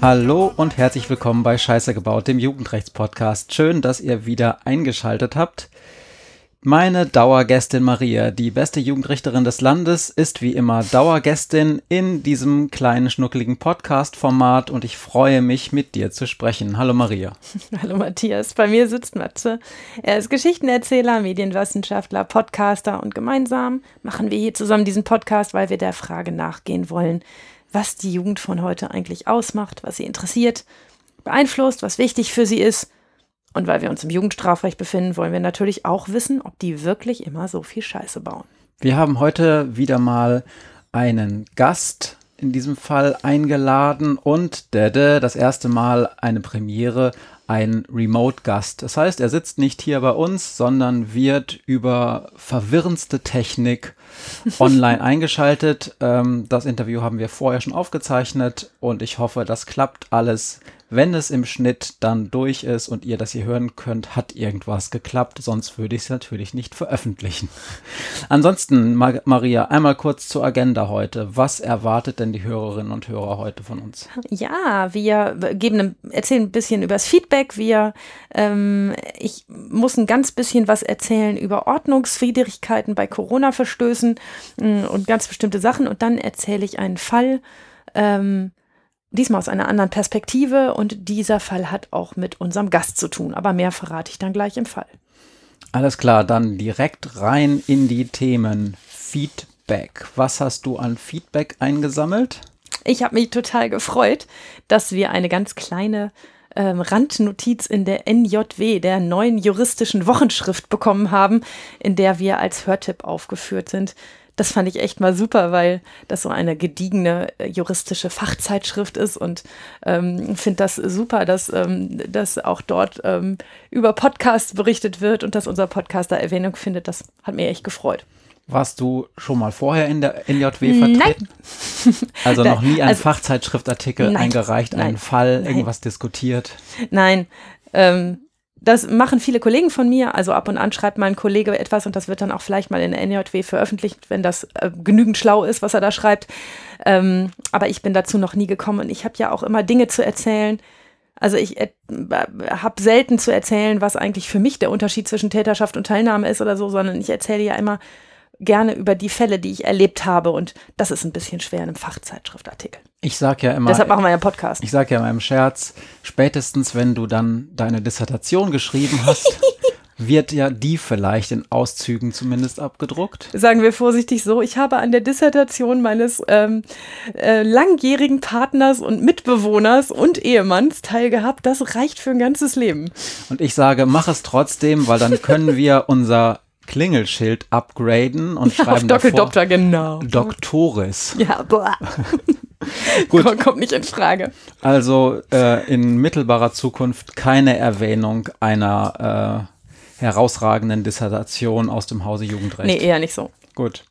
Hallo und herzlich willkommen bei Scheiße gebaut, dem Jugendrechtspodcast. Schön, dass ihr wieder eingeschaltet habt. Meine Dauergästin Maria, die beste Jugendrichterin des Landes, ist wie immer Dauergästin in diesem kleinen schnuckeligen Podcast-Format und ich freue mich, mit dir zu sprechen. Hallo Maria. Hallo Matthias, bei mir sitzt Matze. Er ist Geschichtenerzähler, Medienwissenschaftler, Podcaster und gemeinsam machen wir hier zusammen diesen Podcast, weil wir der Frage nachgehen wollen, was die Jugend von heute eigentlich ausmacht, was sie interessiert, beeinflusst, was wichtig für sie ist und weil wir uns im Jugendstrafrecht befinden, wollen wir natürlich auch wissen, ob die wirklich immer so viel Scheiße bauen. Wir haben heute wieder mal einen Gast in diesem Fall eingeladen und dede, das erste Mal eine Premiere, ein Remote-Gast. Das heißt, er sitzt nicht hier bei uns, sondern wird über verwirrendste Technik online eingeschaltet. Ähm, das Interview haben wir vorher schon aufgezeichnet und ich hoffe, das klappt alles wenn es im Schnitt dann durch ist und ihr das hier hören könnt, hat irgendwas geklappt, sonst würde ich es natürlich nicht veröffentlichen. Ansonsten, Mar Maria, einmal kurz zur Agenda heute. Was erwartet denn die Hörerinnen und Hörer heute von uns? Ja, wir geben, erzählen ein bisschen über das Feedback. Wir, ähm, ich muss ein ganz bisschen was erzählen über Ordnungswidrigkeiten bei Corona-Verstößen mm, und ganz bestimmte Sachen. Und dann erzähle ich einen Fall, ähm, Diesmal aus einer anderen Perspektive und dieser Fall hat auch mit unserem Gast zu tun, aber mehr verrate ich dann gleich im Fall. Alles klar, dann direkt rein in die Themen. Feedback. Was hast du an Feedback eingesammelt? Ich habe mich total gefreut, dass wir eine ganz kleine ähm, Randnotiz in der NJW, der neuen juristischen Wochenschrift, bekommen haben, in der wir als Hörtipp aufgeführt sind. Das fand ich echt mal super, weil das so eine gediegene äh, juristische Fachzeitschrift ist und ähm, finde das super, dass, ähm, dass auch dort ähm, über Podcasts berichtet wird und dass unser Podcast da Erwähnung findet. Das hat mir echt gefreut. Warst du schon mal vorher in der NJW vertreten? Nein. Also noch nie einen also, Fachzeitschriftartikel nein, eingereicht, nein, einen Fall, nein. irgendwas diskutiert? Nein. Ähm, das machen viele Kollegen von mir. Also ab und an schreibt mein Kollege etwas und das wird dann auch vielleicht mal in der NJW veröffentlicht, wenn das äh, genügend schlau ist, was er da schreibt. Ähm, aber ich bin dazu noch nie gekommen und ich habe ja auch immer Dinge zu erzählen. Also ich äh, habe selten zu erzählen, was eigentlich für mich der Unterschied zwischen Täterschaft und Teilnahme ist oder so, sondern ich erzähle ja immer gerne über die Fälle, die ich erlebt habe und das ist ein bisschen schwer in einem Fachzeitschriftartikel. Ich sag ja immer. Deshalb machen wir ja Podcast. Ich sag ja immer im Scherz, spätestens wenn du dann deine Dissertation geschrieben hast, wird ja die vielleicht in Auszügen zumindest abgedruckt. Sagen wir vorsichtig so, ich habe an der Dissertation meines ähm, äh, langjährigen Partners und Mitbewohners und Ehemanns teilgehabt. Das reicht für ein ganzes Leben. Und ich sage, mach es trotzdem, weil dann können wir unser Klingelschild upgraden und ja, schreiben auf Doppeldoktor, genau. Doktoris. Ja, boah. Gut. Kommt nicht in Frage. Also äh, in mittelbarer Zukunft keine Erwähnung einer äh, herausragenden Dissertation aus dem Hause Jugendrecht. Nee, eher nicht so. Gut.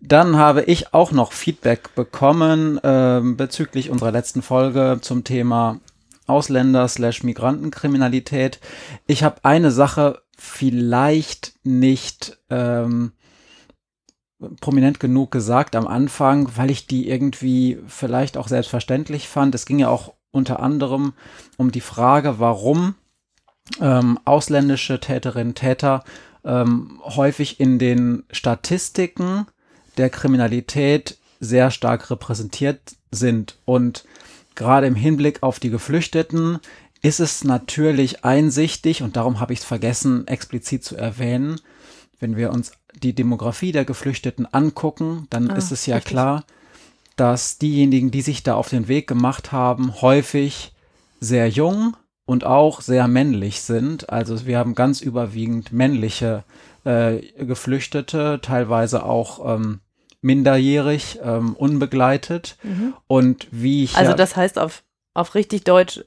Dann habe ich auch noch Feedback bekommen äh, bezüglich unserer letzten Folge zum Thema Ausländer-Migrantenkriminalität. Ich habe eine Sache vielleicht nicht ähm, prominent genug gesagt am Anfang, weil ich die irgendwie vielleicht auch selbstverständlich fand. Es ging ja auch unter anderem um die Frage, warum ähm, ausländische Täterinnen Täter ähm, häufig in den Statistiken der Kriminalität sehr stark repräsentiert sind. Und gerade im Hinblick auf die Geflüchteten ist es natürlich einsichtig, und darum habe ich es vergessen, explizit zu erwähnen, wenn wir uns die Demografie der Geflüchteten angucken, dann ah, ist es ja richtig. klar, dass diejenigen, die sich da auf den Weg gemacht haben, häufig sehr jung und auch sehr männlich sind. Also wir haben ganz überwiegend männliche äh, Geflüchtete, teilweise auch ähm, minderjährig, ähm, unbegleitet. Mhm. Und wie ich. Also das heißt auf, auf richtig Deutsch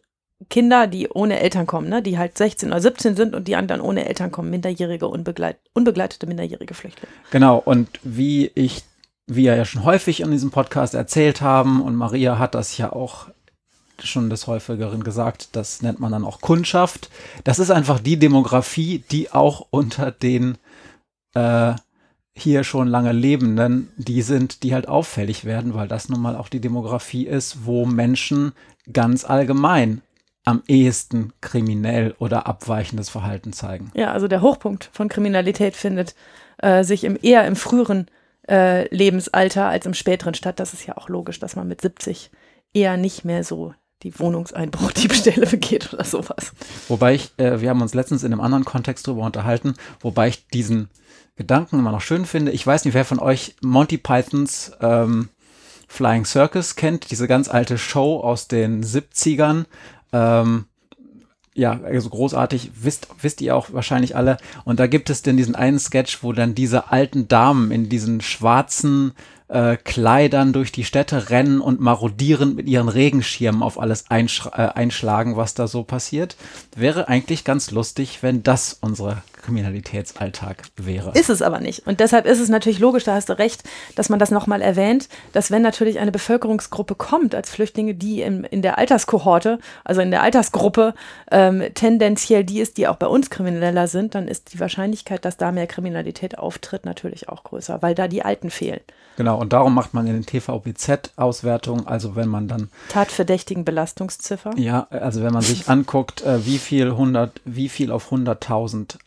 Kinder, die ohne Eltern kommen, ne? die halt 16 oder 17 sind und die anderen ohne Eltern kommen, minderjährige, unbegleit unbegleitete minderjährige Flüchtlinge. Genau, und wie ich, wie wir ja schon häufig in diesem Podcast erzählt haben, und Maria hat das ja auch schon des häufigeren gesagt, das nennt man dann auch Kundschaft. Das ist einfach die Demografie, die auch unter den äh, hier schon lange Lebenden, die sind, die halt auffällig werden, weil das nun mal auch die Demografie ist, wo Menschen ganz allgemein am ehesten kriminell oder abweichendes Verhalten zeigen. Ja, also der Hochpunkt von Kriminalität findet äh, sich im, eher im früheren äh, Lebensalter als im späteren statt. Das ist ja auch logisch, dass man mit 70 eher nicht mehr so die Wohnungseinbruchdiebstähle begeht oder sowas. Wobei ich, äh, wir haben uns letztens in einem anderen Kontext darüber unterhalten, wobei ich diesen Gedanken immer noch schön finde. Ich weiß nicht, wer von euch Monty Pythons ähm, Flying Circus kennt, diese ganz alte Show aus den 70ern. Ähm, ja, also großartig, wisst, wisst ihr auch wahrscheinlich alle. Und da gibt es denn diesen einen Sketch, wo dann diese alten Damen in diesen schwarzen äh, Kleidern durch die Städte rennen und marodieren mit ihren Regenschirmen auf alles äh, einschlagen, was da so passiert. Wäre eigentlich ganz lustig, wenn das unsere Kriminalitätsalltag wäre. Ist es aber nicht. Und deshalb ist es natürlich logisch, da hast du recht, dass man das nochmal erwähnt, dass wenn natürlich eine Bevölkerungsgruppe kommt als Flüchtlinge, die in, in der Alterskohorte, also in der Altersgruppe ähm, tendenziell die ist, die auch bei uns krimineller sind, dann ist die Wahrscheinlichkeit, dass da mehr Kriminalität auftritt, natürlich auch größer, weil da die Alten fehlen. Genau, und darum macht man in den TVBZ-Auswertungen, also wenn man dann Tatverdächtigen Belastungsziffer. Ja, also wenn man sich anguckt, äh, wie viel 100, wie viel auf 100.000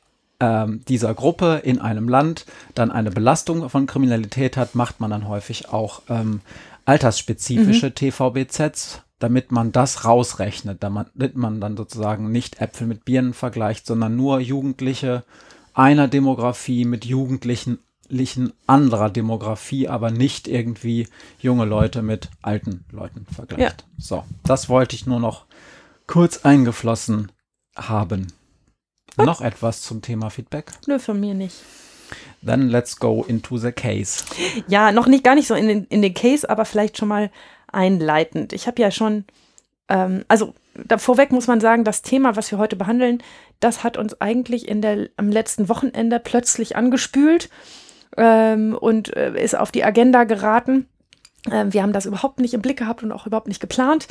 ähm, dieser Gruppe in einem Land dann eine Belastung von Kriminalität hat, macht man dann häufig auch ähm, altersspezifische mhm. TVBZs, damit man das rausrechnet, damit man dann sozusagen nicht Äpfel mit Birnen vergleicht, sondern nur Jugendliche einer Demografie mit Jugendlichen anderer Demografie, aber nicht irgendwie junge Leute mit alten Leuten vergleicht. Ja. So, das wollte ich nur noch kurz eingeflossen haben. Gut. Noch etwas zum Thema Feedback? Nö, von mir nicht. Then let's go into the case. Ja, noch nicht, gar nicht so in den, in den Case, aber vielleicht schon mal einleitend. Ich habe ja schon, ähm, also da vorweg muss man sagen, das Thema, was wir heute behandeln, das hat uns eigentlich in der, am letzten Wochenende plötzlich angespült ähm, und äh, ist auf die Agenda geraten. Ähm, wir haben das überhaupt nicht im Blick gehabt und auch überhaupt nicht geplant.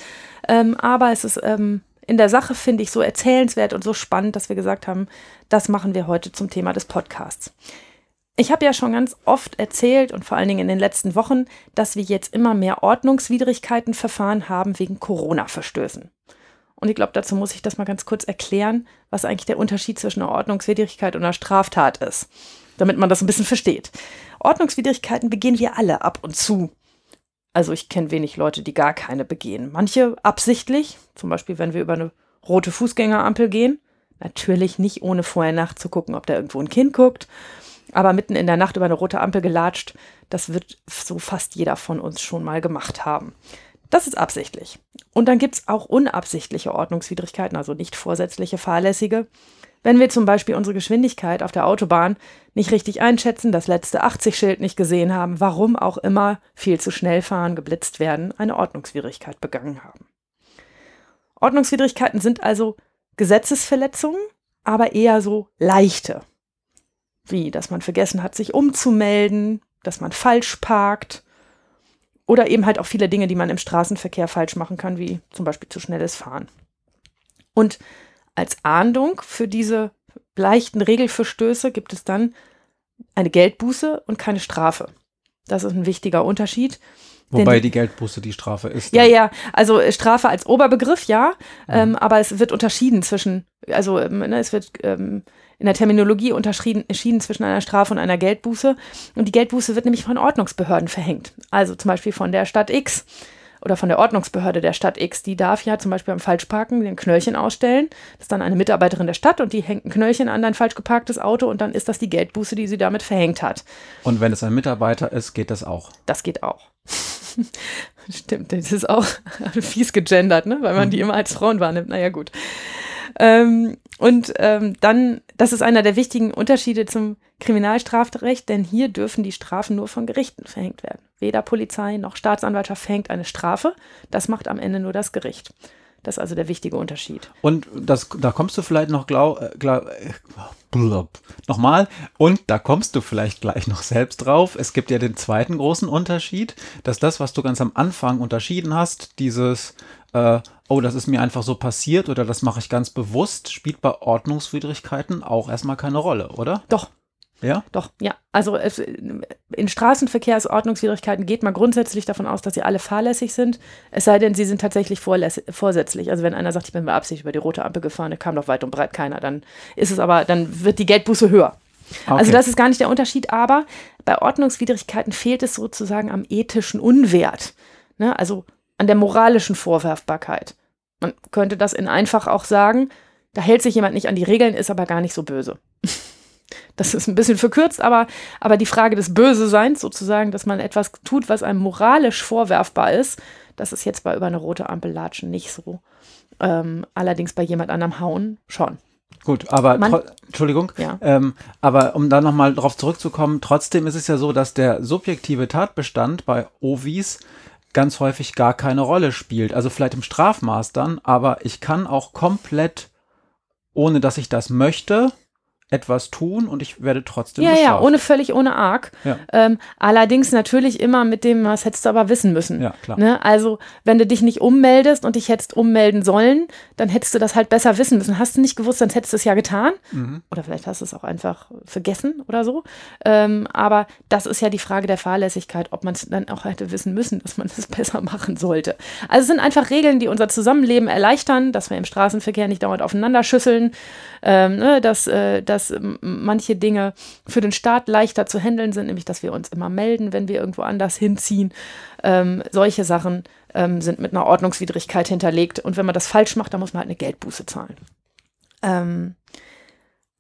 Ähm, aber es ist ähm, in der Sache, finde ich, so erzählenswert und so spannend, dass wir gesagt haben, das machen wir heute zum Thema des Podcasts. Ich habe ja schon ganz oft erzählt und vor allen Dingen in den letzten Wochen, dass wir jetzt immer mehr Ordnungswidrigkeitenverfahren haben wegen Corona-Verstößen. Und ich glaube, dazu muss ich das mal ganz kurz erklären, was eigentlich der Unterschied zwischen einer Ordnungswidrigkeit und einer Straftat ist damit man das ein bisschen versteht. Ordnungswidrigkeiten begehen wir alle ab und zu. Also ich kenne wenig Leute, die gar keine begehen. Manche absichtlich, zum Beispiel wenn wir über eine rote Fußgängerampel gehen. Natürlich nicht ohne vorher nachzugucken, ob da irgendwo ein Kind guckt. Aber mitten in der Nacht über eine rote Ampel gelatscht, das wird so fast jeder von uns schon mal gemacht haben. Das ist absichtlich. Und dann gibt es auch unabsichtliche Ordnungswidrigkeiten, also nicht vorsätzliche, fahrlässige. Wenn wir zum Beispiel unsere Geschwindigkeit auf der Autobahn nicht richtig einschätzen, das letzte 80-Schild nicht gesehen haben, warum auch immer viel zu schnell fahren, geblitzt werden, eine Ordnungswidrigkeit begangen haben. Ordnungswidrigkeiten sind also Gesetzesverletzungen, aber eher so leichte. Wie, dass man vergessen hat, sich umzumelden, dass man falsch parkt oder eben halt auch viele Dinge, die man im Straßenverkehr falsch machen kann, wie zum Beispiel zu schnelles Fahren. Und als Ahndung für diese leichten Regelverstöße gibt es dann eine Geldbuße und keine Strafe. Das ist ein wichtiger Unterschied. Wobei die Geldbuße die Strafe ist. Ja, ja, also äh, Strafe als Oberbegriff, ja, mhm. ähm, aber es wird unterschieden zwischen, also ähm, ne, es wird ähm, in der Terminologie unterschieden zwischen einer Strafe und einer Geldbuße. Und die Geldbuße wird nämlich von Ordnungsbehörden verhängt. Also zum Beispiel von der Stadt X oder von der Ordnungsbehörde der Stadt X, die darf ja zum Beispiel beim Falschparken den Knöllchen ausstellen. Das ist dann eine Mitarbeiterin der Stadt und die hängt ein Knöllchen an dein falsch geparktes Auto und dann ist das die Geldbuße, die sie damit verhängt hat. Und wenn es ein Mitarbeiter ist, geht das auch? Das geht auch. Stimmt, das ist auch fies gegendert, ne? weil man die immer als Frauen wahrnimmt. Naja, gut. Ähm, und ähm, dann, das ist einer der wichtigen Unterschiede zum Kriminalstrafrecht, denn hier dürfen die Strafen nur von Gerichten verhängt werden. Weder Polizei noch Staatsanwaltschaft verhängt eine Strafe. Das macht am Ende nur das Gericht. Das ist also der wichtige Unterschied. Und das, da kommst du vielleicht noch glaub, äh, glaub, äh, nochmal. Und da kommst du vielleicht gleich noch selbst drauf. Es gibt ja den zweiten großen Unterschied, dass das, was du ganz am Anfang unterschieden hast, dieses äh, oh, das ist mir einfach so passiert oder das mache ich ganz bewusst, spielt bei Ordnungswidrigkeiten auch erstmal keine Rolle, oder? Doch. Ja? Doch, ja. Also in Straßenverkehrsordnungswidrigkeiten geht man grundsätzlich davon aus, dass sie alle fahrlässig sind. Es sei denn, sie sind tatsächlich vorsätzlich. Also wenn einer sagt, ich bin beabsichtigt über die rote Ampel gefahren, da kam doch weit und breit keiner, dann ist es aber, dann wird die Geldbuße höher. Also okay. Also das ist gar nicht der Unterschied, aber bei Ordnungswidrigkeiten fehlt es sozusagen am ethischen Unwert. Ne? Also an der moralischen Vorwerfbarkeit. Man könnte das in einfach auch sagen, da hält sich jemand nicht an die Regeln, ist aber gar nicht so böse. Das ist ein bisschen verkürzt, aber, aber die Frage des Böseseins sozusagen, dass man etwas tut, was einem moralisch vorwerfbar ist, das ist jetzt bei über eine rote Ampel latschen nicht so. Ähm, allerdings bei jemand anderem hauen schon. Gut, aber Man, Entschuldigung, ja. ähm, aber um da nochmal drauf zurückzukommen, trotzdem ist es ja so, dass der subjektive Tatbestand bei Ovis ganz häufig gar keine Rolle spielt. Also vielleicht im Strafmaß dann, aber ich kann auch komplett, ohne dass ich das möchte, etwas tun und ich werde trotzdem Ja, bestraft. ja, ohne völlig ohne arg. Ja. Ähm, allerdings natürlich immer mit dem, was hättest du aber wissen müssen. Ja, klar. Ne? Also, wenn du dich nicht ummeldest und dich hättest ummelden sollen, dann hättest du das halt besser wissen müssen. Hast du nicht gewusst, dann hättest du es ja getan. Mhm. Oder vielleicht hast du es auch einfach vergessen oder so. Ähm, aber das ist ja die Frage der Fahrlässigkeit, ob man es dann auch hätte wissen müssen, dass man es besser machen sollte. Also es sind einfach Regeln, die unser Zusammenleben erleichtern, dass wir im Straßenverkehr nicht dauernd aufeinander schüsseln, ähm, ne? dass, äh, dass dass manche Dinge für den Staat leichter zu handeln sind, nämlich dass wir uns immer melden, wenn wir irgendwo anders hinziehen. Ähm, solche Sachen ähm, sind mit einer Ordnungswidrigkeit hinterlegt. Und wenn man das falsch macht, dann muss man halt eine Geldbuße zahlen. Ähm,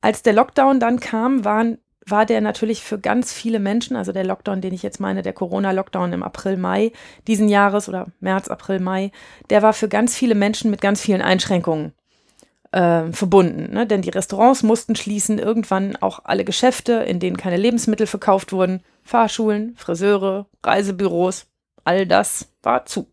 als der Lockdown dann kam, waren, war der natürlich für ganz viele Menschen, also der Lockdown, den ich jetzt meine, der Corona-Lockdown im April, Mai diesen Jahres oder März, April, Mai, der war für ganz viele Menschen mit ganz vielen Einschränkungen äh, verbunden. Ne? Denn die Restaurants mussten schließen, irgendwann auch alle Geschäfte, in denen keine Lebensmittel verkauft wurden, Fahrschulen, Friseure, Reisebüros, all das war zu.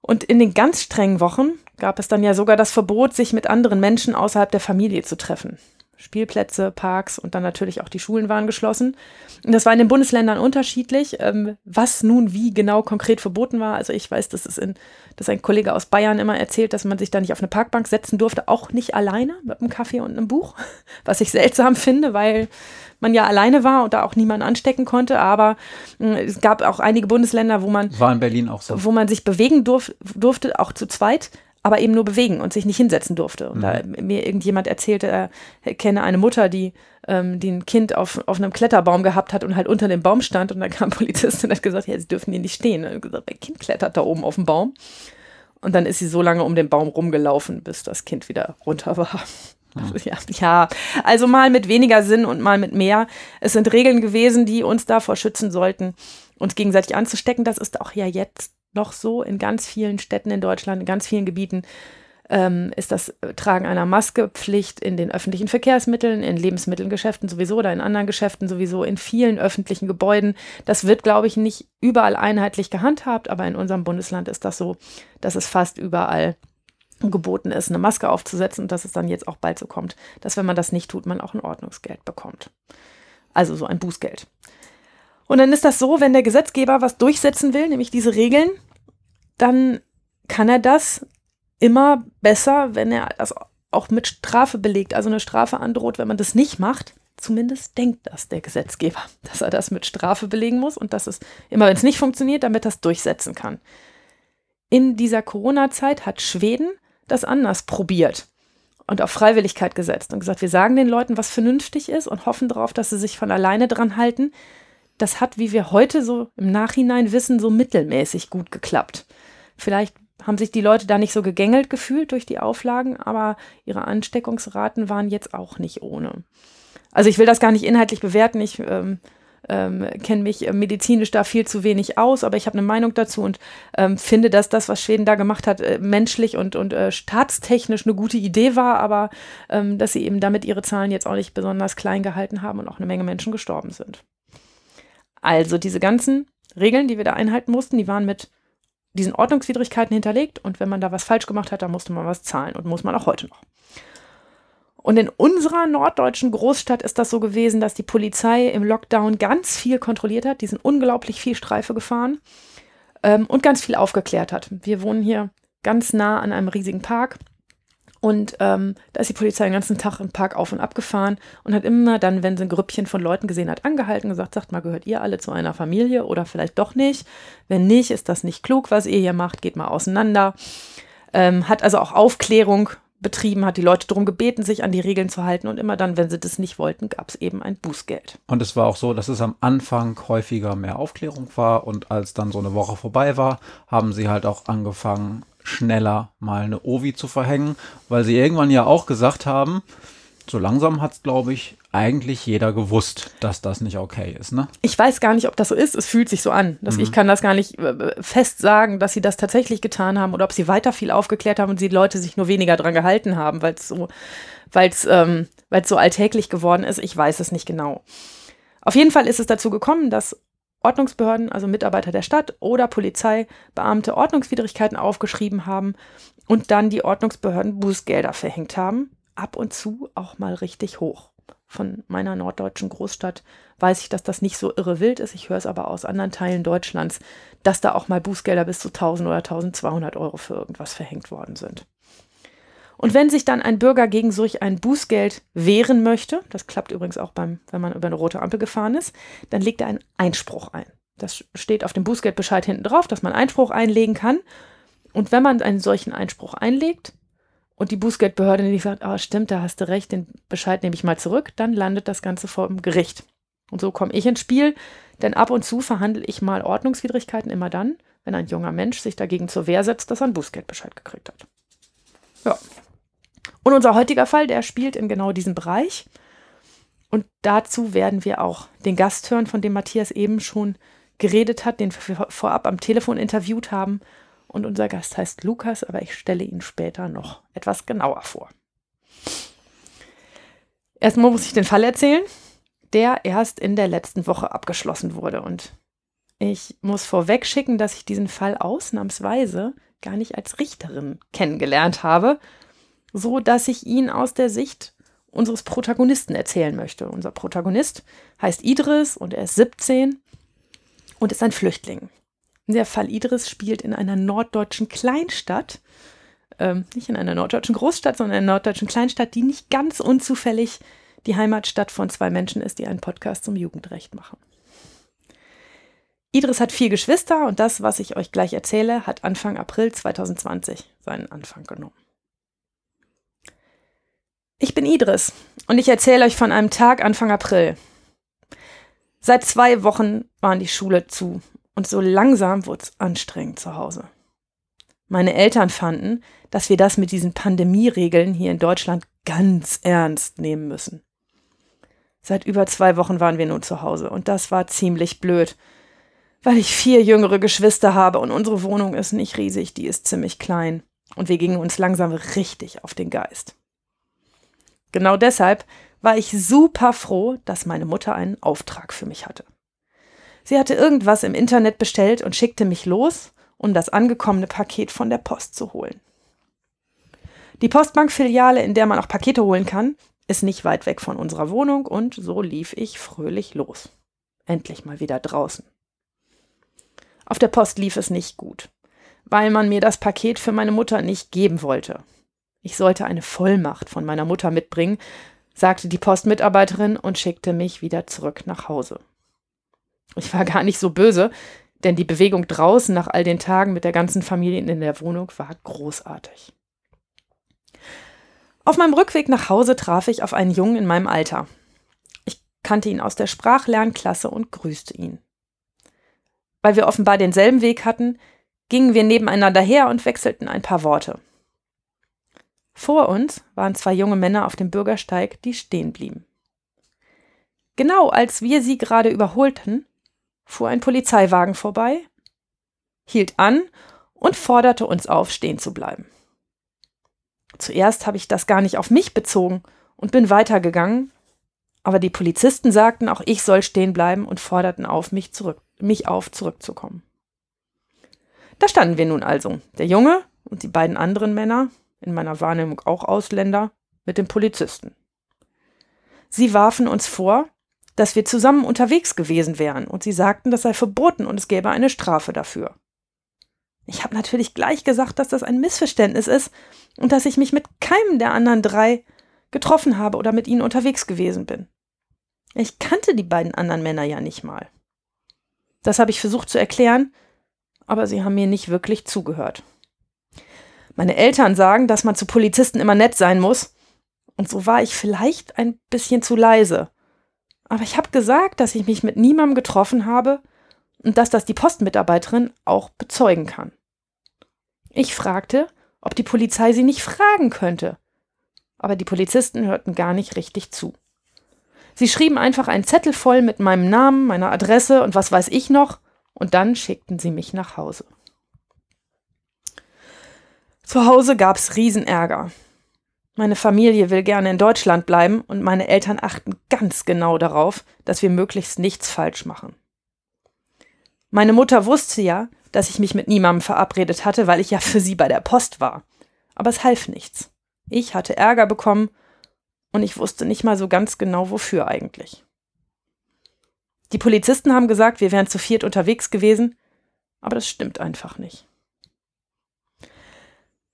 Und in den ganz strengen Wochen gab es dann ja sogar das Verbot, sich mit anderen Menschen außerhalb der Familie zu treffen. Spielplätze, Parks und dann natürlich auch die Schulen waren geschlossen. Und das war in den Bundesländern unterschiedlich, ähm, was nun wie genau konkret verboten war. Also ich weiß, dass es in, dass ein Kollege aus Bayern immer erzählt, dass man sich da nicht auf eine Parkbank setzen durfte, auch nicht alleine mit einem Kaffee und einem Buch, was ich seltsam finde, weil man ja alleine war und da auch niemanden anstecken konnte. Aber äh, es gab auch einige Bundesländer, wo man war in Berlin auch so, wo man sich bewegen durf, durfte, auch zu zweit aber eben nur bewegen und sich nicht hinsetzen durfte. Und mhm. da mir irgendjemand erzählte, er kenne eine Mutter, die, ähm, die ein Kind auf, auf einem Kletterbaum gehabt hat und halt unter dem Baum stand und dann kam ein Polizist und hat gesagt, ja, sie dürfen hier nicht stehen. Und gesagt, mein Kind klettert da oben auf dem Baum. Und dann ist sie so lange um den Baum rumgelaufen, bis das Kind wieder runter war. Also, ja, ja, also mal mit weniger Sinn und mal mit mehr. Es sind Regeln gewesen, die uns davor schützen sollten, uns gegenseitig anzustecken. Das ist auch ja jetzt noch so in ganz vielen Städten in Deutschland, in ganz vielen Gebieten ähm, ist das Tragen einer Maske Pflicht in den öffentlichen Verkehrsmitteln, in Lebensmittelgeschäften sowieso oder in anderen Geschäften sowieso, in vielen öffentlichen Gebäuden. Das wird, glaube ich, nicht überall einheitlich gehandhabt, aber in unserem Bundesland ist das so, dass es fast überall geboten ist, eine Maske aufzusetzen und dass es dann jetzt auch bald so kommt, dass wenn man das nicht tut, man auch ein Ordnungsgeld bekommt. Also so ein Bußgeld. Und dann ist das so, wenn der Gesetzgeber was durchsetzen will, nämlich diese Regeln, dann kann er das immer besser, wenn er das auch mit Strafe belegt, also eine Strafe androht, wenn man das nicht macht. Zumindest denkt das der Gesetzgeber, dass er das mit Strafe belegen muss und dass es immer, wenn es nicht funktioniert, damit das durchsetzen kann. In dieser Corona-Zeit hat Schweden das anders probiert und auf Freiwilligkeit gesetzt und gesagt, wir sagen den Leuten, was vernünftig ist und hoffen darauf, dass sie sich von alleine dran halten das hat, wie wir heute so im Nachhinein wissen, so mittelmäßig gut geklappt. Vielleicht haben sich die Leute da nicht so gegängelt gefühlt durch die Auflagen, aber ihre Ansteckungsraten waren jetzt auch nicht ohne. Also ich will das gar nicht inhaltlich bewerten. Ich ähm, ähm, kenne mich äh, medizinisch da viel zu wenig aus, aber ich habe eine Meinung dazu und ähm, finde, dass das, was Schweden da gemacht hat, äh, menschlich und, und äh, staatstechnisch eine gute Idee war, aber ähm, dass sie eben damit ihre Zahlen jetzt auch nicht besonders klein gehalten haben und auch eine Menge Menschen gestorben sind. Also diese ganzen Regeln, die wir da einhalten mussten, die waren mit diesen Ordnungswidrigkeiten hinterlegt und wenn man da was falsch gemacht hat, dann musste man was zahlen und muss man auch heute noch. Und in unserer norddeutschen Großstadt ist das so gewesen, dass die Polizei im Lockdown ganz viel kontrolliert hat. Die sind unglaublich viel Streife gefahren ähm, und ganz viel aufgeklärt hat. Wir wohnen hier ganz nah an einem riesigen Park Und ähm, da ist die Polizei den ganzen Tag im Park auf und ab gefahren und hat immer dann, wenn sie ein Grüppchen von Leuten gesehen hat, angehalten und gesagt, sagt mal, gehört ihr alle zu einer Familie oder vielleicht doch nicht? Wenn nicht, ist das nicht klug, was ihr hier macht, geht mal auseinander. Ähm, hat also auch Aufklärung betrieben, hat die Leute darum gebeten, sich an die Regeln zu halten und immer dann, wenn sie das nicht wollten, gab es eben ein Bußgeld. Und es war auch so, dass es am Anfang häufiger mehr Aufklärung war und als dann so eine Woche vorbei war, haben sie halt auch angefangen, schneller mal eine Ovi zu verhängen, weil sie irgendwann ja auch gesagt haben, so langsam hat es, glaube ich, eigentlich jeder gewusst, dass das nicht okay ist, ne? Ich weiß gar nicht, ob das so ist. Es fühlt sich so an. Dass mhm. Ich kann das gar nicht äh, fest sagen, dass sie das tatsächlich getan haben oder ob sie weiter viel aufgeklärt haben und die Leute sich nur weniger dran gehalten haben, weil es so, weil's, ähm, weil's so alltäglich geworden ist. Ich weiß es nicht genau. Auf jeden Fall ist es dazu gekommen, dass Ordnungsbehörden, also Mitarbeiter der Stadt oder Polizeibeamte Ordnungswidrigkeiten aufgeschrieben haben und dann die Ordnungsbehörden Bußgelder verhängt haben. Ab und zu auch mal richtig hoch. Von meiner norddeutschen Großstadt weiß ich, dass das nicht so irre wild ist. Ich höre es aber aus anderen Teilen Deutschlands, dass da auch mal Bußgelder bis zu 1000 oder 1200 Euro für irgendwas verhängt worden sind. Und wenn sich dann ein Bürger gegen solch ein Bußgeld wehren möchte, das klappt übrigens auch beim, wenn man über eine rote Ampel gefahren ist, dann legt er einen Einspruch ein. Das steht auf dem Bußgeldbescheid hinten drauf, dass man Einspruch einlegen kann. Und wenn man einen solchen Einspruch einlegt und die Bußgeldbehörde nicht sagt, oh, stimmt, da hast du recht, den Bescheid nehme ich mal zurück, dann landet das Ganze vor dem Gericht. Und so komme ich ins Spiel, denn ab und zu verhandle ich mal Ordnungswidrigkeiten immer dann, wenn ein junger Mensch sich dagegen zur Wehr setzt, dass er einen Bußgeldbescheid gekriegt hat. Ja, und unser heutiger Fall, der spielt in genau diesem Bereich. Und dazu werden wir auch den Gast hören, von dem Matthias eben schon geredet hat, den wir vorab am Telefon interviewt haben. Und unser Gast heißt Lukas, aber ich stelle ihn später noch etwas genauer vor. Erstmal muss ich den Fall erzählen, der erst in der letzten Woche abgeschlossen wurde. Und ich muss vorweg schicken, dass ich diesen Fall ausnahmsweise gar nicht als Richterin kennengelernt habe, so dass ich ihn aus der Sicht unseres Protagonisten erzählen möchte. Unser Protagonist heißt Idris und er ist 17 und ist ein Flüchtling. Der Fall Idris spielt in einer norddeutschen Kleinstadt, ähm, nicht in einer norddeutschen Großstadt, sondern in einer norddeutschen Kleinstadt, die nicht ganz unzufällig die Heimatstadt von zwei Menschen ist, die einen Podcast zum Jugendrecht machen. Idris hat vier Geschwister und das, was ich euch gleich erzähle, hat Anfang April 2020 seinen Anfang genommen. Ich bin Idris und ich erzähle euch von einem Tag Anfang April. Seit zwei Wochen waren die Schule zu und so langsam wurde es anstrengend zu Hause. Meine Eltern fanden, dass wir das mit diesen Pandemieregeln hier in Deutschland ganz ernst nehmen müssen. Seit über zwei Wochen waren wir nun zu Hause und das war ziemlich blöd, weil ich vier jüngere Geschwister habe und unsere Wohnung ist nicht riesig, die ist ziemlich klein und wir gingen uns langsam richtig auf den Geist. Genau deshalb war ich super froh, dass meine Mutter einen Auftrag für mich hatte. Sie hatte irgendwas im Internet bestellt und schickte mich los, um das angekommene Paket von der Post zu holen. Die Postbankfiliale, in der man auch Pakete holen kann, ist nicht weit weg von unserer Wohnung und so lief ich fröhlich los. Endlich mal wieder draußen. Auf der Post lief es nicht gut, weil man mir das Paket für meine Mutter nicht geben wollte. Ich sollte eine Vollmacht von meiner Mutter mitbringen, sagte die Postmitarbeiterin und schickte mich wieder zurück nach Hause. Ich war gar nicht so böse, denn die Bewegung draußen nach all den Tagen mit der ganzen Familie in der Wohnung war großartig. Auf meinem Rückweg nach Hause traf ich auf einen Jungen in meinem Alter. Ich kannte ihn aus der Sprachlernklasse und grüßte ihn. Weil wir offenbar denselben Weg hatten, gingen wir nebeneinander her und wechselten ein paar Worte. Vor uns waren zwei junge Männer auf dem Bürgersteig, die stehen blieben. Genau als wir sie gerade überholten, fuhr ein Polizeiwagen vorbei, hielt an und forderte uns auf, stehen zu bleiben. Zuerst habe ich das gar nicht auf mich bezogen und bin weitergegangen, aber die Polizisten sagten, auch ich soll stehen bleiben und forderten auf, mich, zurück, mich auf, zurückzukommen. Da standen wir nun also, der Junge und die beiden anderen Männer, in meiner Wahrnehmung auch Ausländer, mit dem Polizisten. Sie warfen uns vor, dass wir zusammen unterwegs gewesen wären und sie sagten, das sei verboten und es gäbe eine Strafe dafür. Ich habe natürlich gleich gesagt, dass das ein Missverständnis ist und dass ich mich mit keinem der anderen drei getroffen habe oder mit ihnen unterwegs gewesen bin. Ich kannte die beiden anderen Männer ja nicht mal. Das habe ich versucht zu erklären, aber sie haben mir nicht wirklich zugehört. Meine Eltern sagen, dass man zu Polizisten immer nett sein muss, und so war ich vielleicht ein bisschen zu leise. Aber ich habe gesagt, dass ich mich mit niemandem getroffen habe und dass das die Postmitarbeiterin auch bezeugen kann. Ich fragte, ob die Polizei sie nicht fragen könnte, aber die Polizisten hörten gar nicht richtig zu. Sie schrieben einfach einen Zettel voll mit meinem Namen, meiner Adresse und was weiß ich noch, und dann schickten sie mich nach Hause. Zu Hause gab's Riesenärger. Meine Familie will gerne in Deutschland bleiben und meine Eltern achten ganz genau darauf, dass wir möglichst nichts falsch machen. Meine Mutter wusste ja, dass ich mich mit niemandem verabredet hatte, weil ich ja für sie bei der Post war. Aber es half nichts. Ich hatte Ärger bekommen und ich wusste nicht mal so ganz genau, wofür eigentlich. Die Polizisten haben gesagt, wir wären zu viert unterwegs gewesen, aber das stimmt einfach nicht.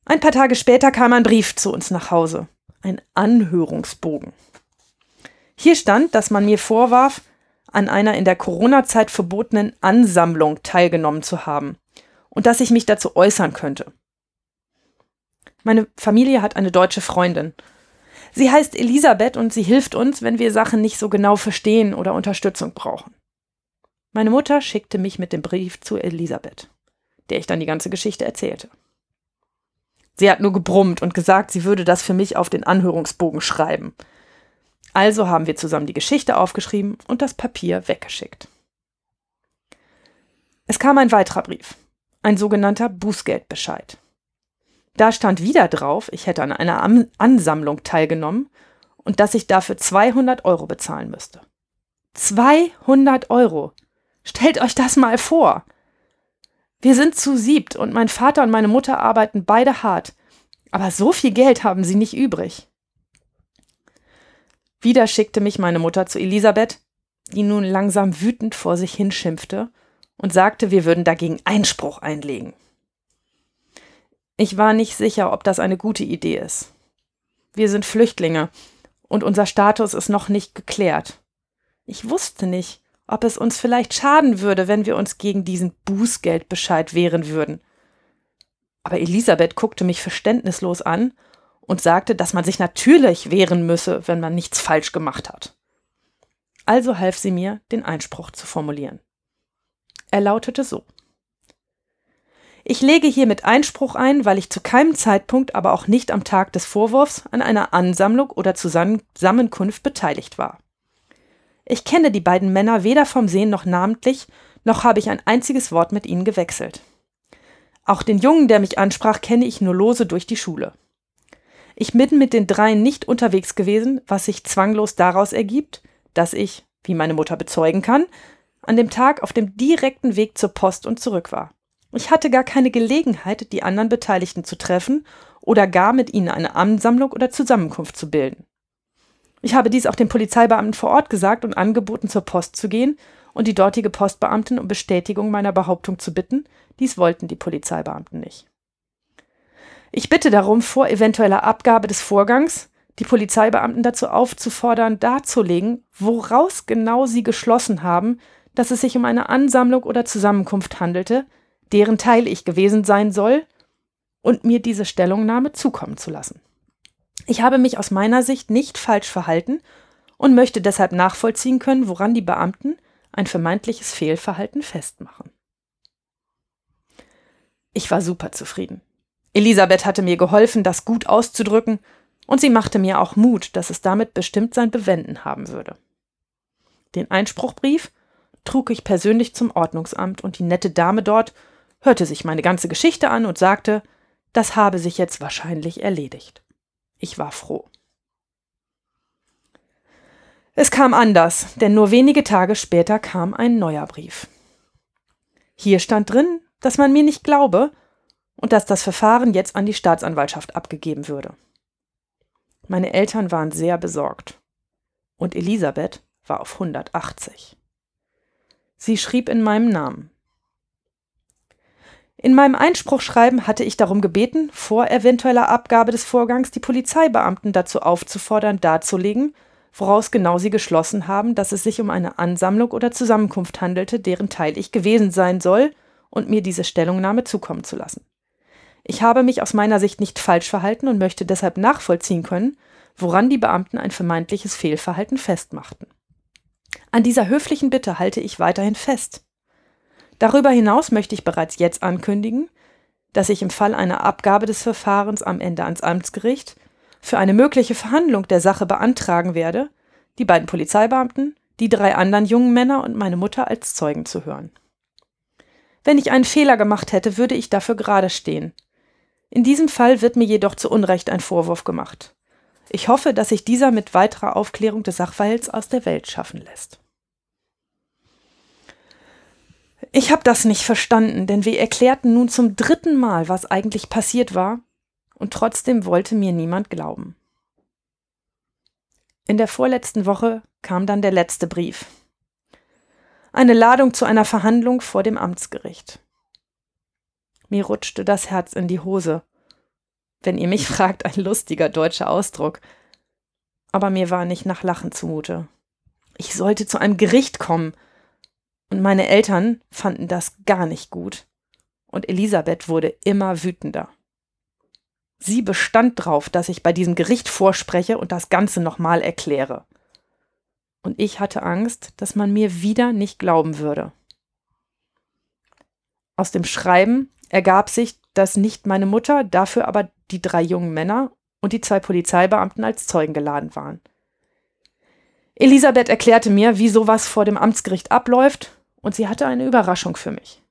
Ein paar Tage später kam ein Brief zu uns nach Hause, ein Anhörungsbogen. Hier stand, dass man mir vorwarf, an einer in der Corona-Zeit verbotenen Ansammlung teilgenommen zu haben und dass ich mich dazu äußern könnte. Meine Familie hat eine deutsche Freundin Sie heißt Elisabeth und sie hilft uns, wenn wir Sachen nicht so genau verstehen oder Unterstützung brauchen. Meine Mutter schickte mich mit dem Brief zu Elisabeth, der ich dann die ganze Geschichte erzählte. Sie hat nur gebrummt und gesagt, sie würde das für mich auf den Anhörungsbogen schreiben. Also haben wir zusammen die Geschichte aufgeschrieben und das Papier weggeschickt. Es kam ein weiterer Brief, ein sogenannter Bußgeldbescheid. Da stand wieder drauf, ich hätte an einer Ansammlung teilgenommen und dass ich dafür 200 Euro bezahlen müsste. 200 Euro! Stellt euch das mal vor! Wir sind zu siebt und mein Vater und meine Mutter arbeiten beide hart. Aber so viel Geld haben sie nicht übrig. Wieder schickte mich meine Mutter zu Elisabeth, die nun langsam wütend vor sich hinschimpfte und sagte, wir würden dagegen Einspruch einlegen. Ich war nicht sicher, ob das eine gute Idee ist. Wir sind Flüchtlinge und unser Status ist noch nicht geklärt. Ich wusste nicht, ob es uns vielleicht schaden würde, wenn wir uns gegen diesen Bußgeldbescheid wehren würden. Aber Elisabeth guckte mich verständnislos an und sagte, dass man sich natürlich wehren müsse, wenn man nichts falsch gemacht hat. Also half sie mir, den Einspruch zu formulieren. Er lautete so ich lege hiermit Einspruch ein, weil ich zu keinem Zeitpunkt, aber auch nicht am Tag des Vorwurfs an einer Ansammlung oder Zusammenkunft beteiligt war. Ich kenne die beiden Männer weder vom Sehen noch namentlich, noch habe ich ein einziges Wort mit ihnen gewechselt. Auch den Jungen, der mich ansprach, kenne ich nur lose durch die Schule. Ich bin mit den dreien nicht unterwegs gewesen, was sich zwanglos daraus ergibt, dass ich, wie meine Mutter bezeugen kann, an dem Tag auf dem direkten Weg zur Post und zurück war. Ich hatte gar keine Gelegenheit, die anderen Beteiligten zu treffen oder gar mit ihnen eine Ansammlung oder Zusammenkunft zu bilden. Ich habe dies auch den Polizeibeamten vor Ort gesagt und angeboten, zur Post zu gehen und die dortige Postbeamtin um Bestätigung meiner Behauptung zu bitten. Dies wollten die Polizeibeamten nicht. Ich bitte darum, vor eventueller Abgabe des Vorgangs die Polizeibeamten dazu aufzufordern, darzulegen, woraus genau sie geschlossen haben, dass es sich um eine Ansammlung oder Zusammenkunft handelte, deren Teil ich gewesen sein soll, und mir diese Stellungnahme zukommen zu lassen. Ich habe mich aus meiner Sicht nicht falsch verhalten und möchte deshalb nachvollziehen können, woran die Beamten ein vermeintliches Fehlverhalten festmachen. Ich war super zufrieden. Elisabeth hatte mir geholfen, das gut auszudrücken, und sie machte mir auch Mut, dass es damit bestimmt sein Bewenden haben würde. Den Einspruchbrief trug ich persönlich zum Ordnungsamt und die nette Dame dort hörte sich meine ganze Geschichte an und sagte, das habe sich jetzt wahrscheinlich erledigt. Ich war froh. Es kam anders, denn nur wenige Tage später kam ein neuer Brief. Hier stand drin, dass man mir nicht glaube und dass das Verfahren jetzt an die Staatsanwaltschaft abgegeben würde. Meine Eltern waren sehr besorgt und Elisabeth war auf 180. Sie schrieb in meinem Namen In meinem Einspruchschreiben hatte ich darum gebeten, vor eventueller Abgabe des Vorgangs die Polizeibeamten dazu aufzufordern, darzulegen, woraus genau sie geschlossen haben, dass es sich um eine Ansammlung oder Zusammenkunft handelte, deren Teil ich gewesen sein soll, und mir diese Stellungnahme zukommen zu lassen. Ich habe mich aus meiner Sicht nicht falsch verhalten und möchte deshalb nachvollziehen können, woran die Beamten ein vermeintliches Fehlverhalten festmachten. An dieser höflichen Bitte halte ich weiterhin fest. Darüber hinaus möchte ich bereits jetzt ankündigen, dass ich im Fall einer Abgabe des Verfahrens am Ende ans Amtsgericht für eine mögliche Verhandlung der Sache beantragen werde, die beiden Polizeibeamten, die drei anderen jungen Männer und meine Mutter als Zeugen zu hören. Wenn ich einen Fehler gemacht hätte, würde ich dafür gerade stehen. In diesem Fall wird mir jedoch zu Unrecht ein Vorwurf gemacht. Ich hoffe, dass sich dieser mit weiterer Aufklärung des Sachverhalts aus der Welt schaffen lässt. Ich habe das nicht verstanden, denn wir erklärten nun zum dritten Mal, was eigentlich passiert war, und trotzdem wollte mir niemand glauben. In der vorletzten Woche kam dann der letzte Brief. Eine Ladung zu einer Verhandlung vor dem Amtsgericht. Mir rutschte das Herz in die Hose. Wenn ihr mich fragt, ein lustiger deutscher Ausdruck. Aber mir war nicht nach Lachen zumute. Ich sollte zu einem Gericht kommen, und meine Eltern fanden das gar nicht gut. Und Elisabeth wurde immer wütender. Sie bestand drauf, dass ich bei diesem Gericht vorspreche und das Ganze nochmal erkläre. Und ich hatte Angst, dass man mir wieder nicht glauben würde. Aus dem Schreiben ergab sich, dass nicht meine Mutter, dafür aber die drei jungen Männer und die zwei Polizeibeamten als Zeugen geladen waren. Elisabeth erklärte mir, wie sowas vor dem Amtsgericht abläuft und sie hatte eine Überraschung für mich.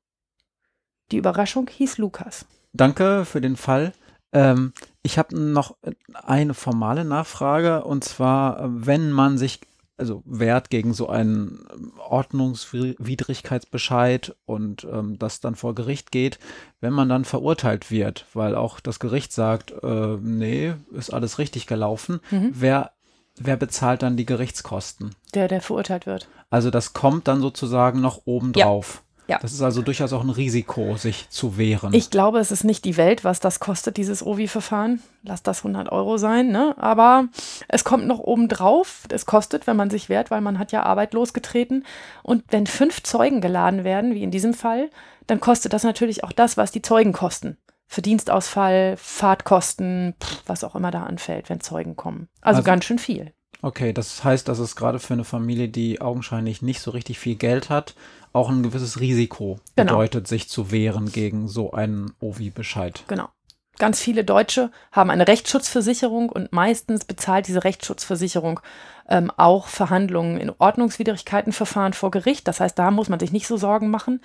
Die Überraschung hieß Lukas. Danke für den Fall. Ähm, ich habe noch eine formale Nachfrage und zwar, wenn man sich also wehrt gegen so einen Ordnungswidrigkeitsbescheid und ähm, das dann vor Gericht geht, wenn man dann verurteilt wird, weil auch das Gericht sagt, äh, nee, ist alles richtig gelaufen, mhm. wer wer bezahlt dann die Gerichtskosten? Der, der verurteilt wird. Also das kommt dann sozusagen noch obendrauf. Ja. Ja. Das ist also durchaus auch ein Risiko, sich zu wehren. Ich glaube, es ist nicht die Welt, was das kostet, dieses OVI-Verfahren. Lass das 100 Euro sein, ne? Aber es kommt noch obendrauf. Es kostet, wenn man sich wehrt, weil man hat ja Arbeit losgetreten. Und wenn fünf Zeugen geladen werden, wie in diesem Fall, dann kostet das natürlich auch das, was die Zeugen kosten. Verdienstausfall, Fahrtkosten, pff, was auch immer da anfällt, wenn Zeugen kommen. Also, also ganz schön viel. Okay, das heißt, dass es gerade für eine Familie, die augenscheinlich nicht so richtig viel Geld hat, auch ein gewisses Risiko genau. bedeutet, sich zu wehren gegen so einen OVI-Bescheid. Genau. Ganz viele Deutsche haben eine Rechtsschutzversicherung und meistens bezahlt diese Rechtsschutzversicherung ähm, auch Verhandlungen in Ordnungswidrigkeitenverfahren vor Gericht. Das heißt, da muss man sich nicht so Sorgen machen.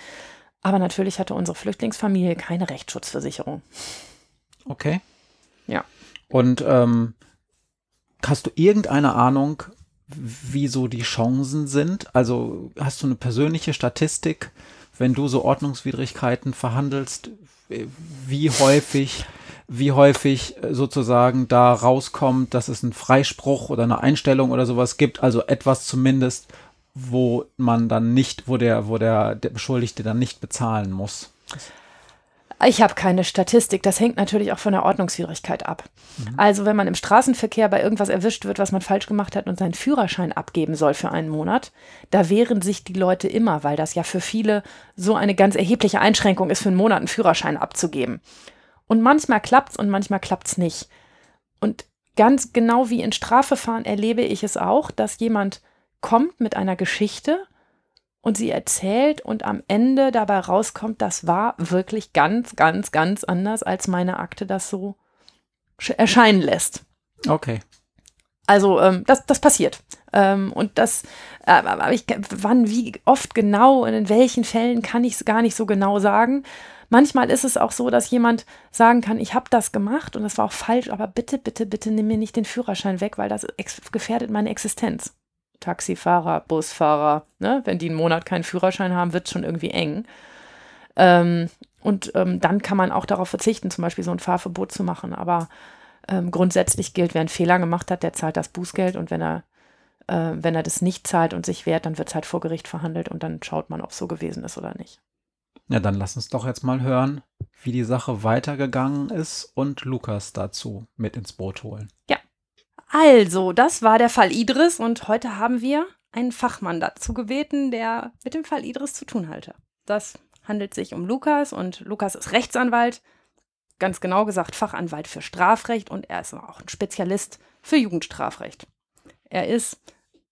Aber natürlich hatte unsere Flüchtlingsfamilie keine Rechtsschutzversicherung. Okay. Ja. Und ähm, hast du irgendeine Ahnung, wie so die Chancen sind? Also hast du eine persönliche Statistik, wenn du so Ordnungswidrigkeiten verhandelst, wie häufig, wie häufig sozusagen da rauskommt, dass es einen Freispruch oder eine Einstellung oder sowas gibt, also etwas zumindest, wo man dann nicht, wo der, wo der, der Beschuldigte dann nicht bezahlen muss. Ich habe keine Statistik. Das hängt natürlich auch von der Ordnungswidrigkeit ab. Mhm. Also wenn man im Straßenverkehr bei irgendwas erwischt wird, was man falsch gemacht hat und seinen Führerschein abgeben soll für einen Monat, da wehren sich die Leute immer, weil das ja für viele so eine ganz erhebliche Einschränkung ist, für einen Monat einen Führerschein abzugeben. Und manchmal klappt's und manchmal klappt's nicht. Und ganz genau wie in Strafverfahren erlebe ich es auch, dass jemand kommt mit einer Geschichte und sie erzählt und am Ende dabei rauskommt, das war wirklich ganz, ganz, ganz anders, als meine Akte das so erscheinen lässt. Okay. Also ähm, das, das passiert. Ähm, und das, äh, aber ich, wann, wie oft genau und in welchen Fällen kann ich es gar nicht so genau sagen. Manchmal ist es auch so, dass jemand sagen kann, ich habe das gemacht und das war auch falsch, aber bitte, bitte, bitte nimm mir nicht den Führerschein weg, weil das gefährdet meine Existenz. Taxifahrer, Busfahrer, ne? wenn die einen Monat keinen Führerschein haben, wird es schon irgendwie eng. Ähm, und ähm, dann kann man auch darauf verzichten, zum Beispiel so ein Fahrverbot zu machen. Aber ähm, grundsätzlich gilt, wer einen Fehler gemacht hat, der zahlt das Bußgeld und wenn er, äh, wenn er das nicht zahlt und sich wehrt, dann wird es halt vor Gericht verhandelt und dann schaut man, ob es so gewesen ist oder nicht. Ja, dann lass uns doch jetzt mal hören, wie die Sache weitergegangen ist und Lukas dazu mit ins Boot holen. Ja. Also, das war der Fall Idris und heute haben wir einen Fachmann dazu gebeten, der mit dem Fall Idris zu tun hatte. Das handelt sich um Lukas und Lukas ist Rechtsanwalt, ganz genau gesagt Fachanwalt für Strafrecht und er ist auch ein Spezialist für Jugendstrafrecht. Er ist,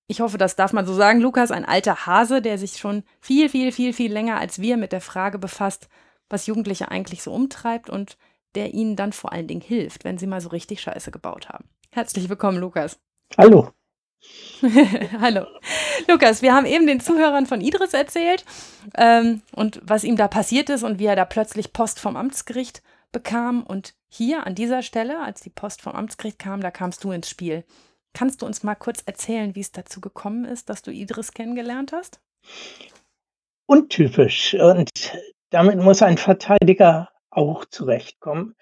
ich hoffe, das darf man so sagen, Lukas, ein alter Hase, der sich schon viel, viel, viel, viel länger als wir mit der Frage befasst, was Jugendliche eigentlich so umtreibt und der ihnen dann vor allen Dingen hilft, wenn sie mal so richtig Scheiße gebaut haben. Herzlich willkommen, Lukas. Hallo. Hallo. Lukas, wir haben eben den Zuhörern von Idris erzählt ähm, und was ihm da passiert ist und wie er da plötzlich Post vom Amtsgericht bekam. Und hier an dieser Stelle, als die Post vom Amtsgericht kam, da kamst du ins Spiel. Kannst du uns mal kurz erzählen, wie es dazu gekommen ist, dass du Idris kennengelernt hast? Untypisch. Und damit muss ein Verteidiger auch zurechtkommen,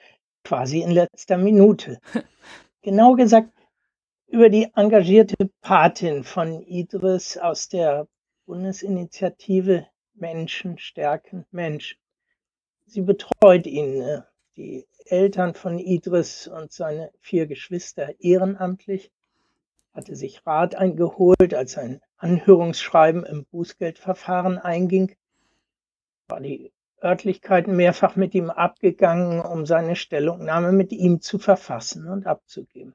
quasi in letzter Minute. genau gesagt, über die engagierte Patin von Idris aus der Bundesinitiative Menschen stärken Mensch. Sie betreut ihn, äh, die Eltern von Idris und seine vier Geschwister ehrenamtlich, hatte sich Rat eingeholt, als ein Anhörungsschreiben im Bußgeldverfahren einging, war die Örtlichkeit mehrfach mit ihm abgegangen, um seine Stellungnahme mit ihm zu verfassen und abzugeben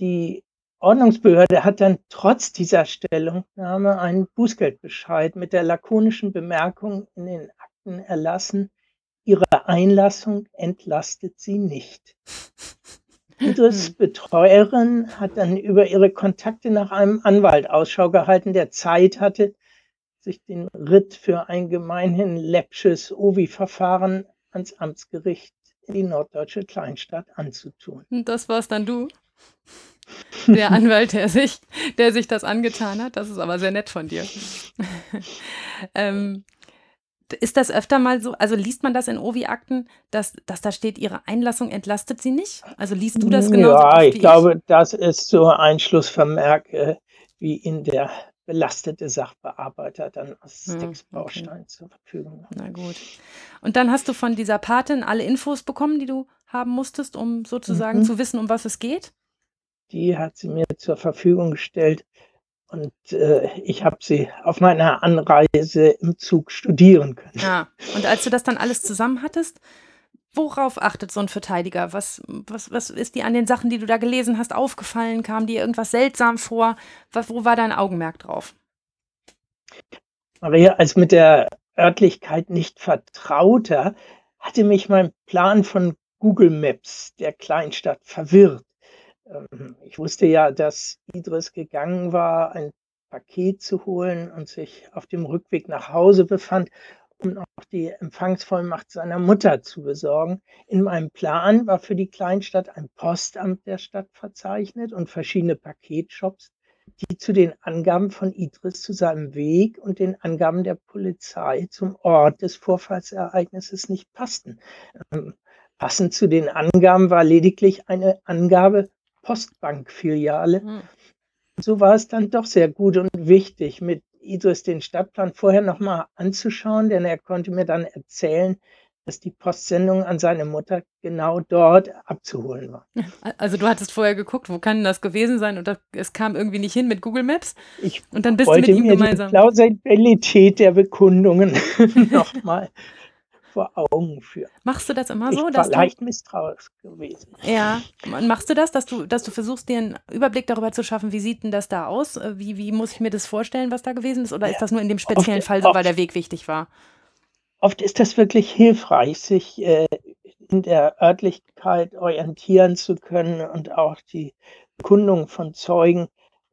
die Ordnungsbehörde hat dann trotz dieser Stellungnahme einen Bußgeldbescheid mit der lakonischen Bemerkung in den Akten erlassen, ihre Einlassung entlastet sie nicht. Idris Betreuerin hat dann über ihre Kontakte nach einem Anwalt Ausschau gehalten, der Zeit hatte, sich den Ritt für ein gemeinhin läppsches Ovi-Verfahren ans Amtsgericht in die norddeutsche Kleinstadt anzutun. Das war's dann du? Der Anwalt, der sich, der sich das angetan hat. Das ist aber sehr nett von dir. ähm, ist das öfter mal so, also liest man das in Ovi-Akten, dass, dass da steht, ihre Einlassung entlastet sie nicht? Also liest du das genau? Ja, ich glaube, das ist so ein Schlussvermerk, äh, wie in der belastete Sachbearbeiter dann als hm, Textbaustein okay. zur Verfügung hat. Na gut. Und dann hast du von dieser Patin alle Infos bekommen, die du haben musstest, um sozusagen mhm. zu wissen, um was es geht? die hat sie mir zur Verfügung gestellt und äh, ich habe sie auf meiner Anreise im Zug studieren können. Ja, und als du das dann alles zusammen hattest, worauf achtet so ein Verteidiger? Was, was, was ist dir an den Sachen, die du da gelesen hast, aufgefallen? Kam dir irgendwas seltsam vor? Was, wo war dein Augenmerk drauf? Maria, als mit der Örtlichkeit nicht vertrauter, hatte mich mein Plan von Google Maps der Kleinstadt verwirrt. Ähm, ich wusste ja, dass Idris gegangen war, ein Paket zu holen und sich auf dem Rückweg nach Hause befand, um auch die Empfangsvollmacht seiner Mutter zu besorgen. In meinem Plan war für die Kleinstadt ein Postamt der Stadt verzeichnet und verschiedene Paketshops, die zu den Angaben von Idris zu seinem Weg und den Angaben der Polizei zum Ort des Vorfallsereignisses nicht passten. Ähm, passend zu den Angaben war lediglich eine Angabe Postbankfiliale. Mhm. So war es dann doch sehr gut und wichtig, mit Idris den Stadtplan vorher nochmal anzuschauen, denn er konnte mir dann erzählen, dass die Postsendung an seine Mutter genau dort abzuholen war. Also du hattest vorher geguckt, wo kann das gewesen sein und das, es kam irgendwie nicht hin mit Google Maps. Ich und dann bist wollte du mit ihm mir gemeinsam. die Plausibilität der Bekundungen nochmal vor Augen führen. Machst du das immer so? Ich war leicht misstrauisch gewesen. Ja, und machst du das, dass du, dass du versuchst, dir einen Überblick darüber zu schaffen, wie sieht denn das da aus? Äh, wie, wie muss ich mir das vorstellen, was da gewesen ist? Oder ja, ist das nur in dem speziellen oft, Fall so, weil der Weg wichtig war? Oft ist das wirklich hilfreich, sich äh, in der Örtlichkeit orientieren zu können und auch die Kundung von Zeugen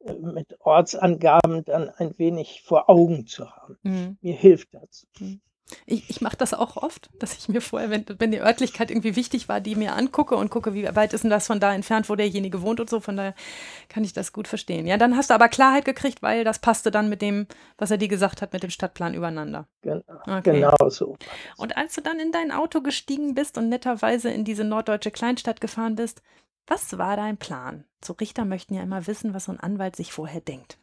äh, mit Ortsangaben dann ein wenig vor Augen zu haben. Mhm. Mir hilft das. Mhm. Ich, ich mache das auch oft, dass ich mir vorher, wenn, wenn die Örtlichkeit irgendwie wichtig war, die mir angucke und gucke, wie weit ist denn das von da entfernt, wo derjenige wohnt und so. Von daher kann ich das gut verstehen. Ja, dann hast du aber Klarheit gekriegt, weil das passte dann mit dem, was er dir gesagt hat, mit dem Stadtplan übereinander. Genau, okay. genau so. Und als du dann in dein Auto gestiegen bist und netterweise in diese norddeutsche Kleinstadt gefahren bist, was war dein Plan? So Richter möchten ja immer wissen, was so ein Anwalt sich vorher denkt.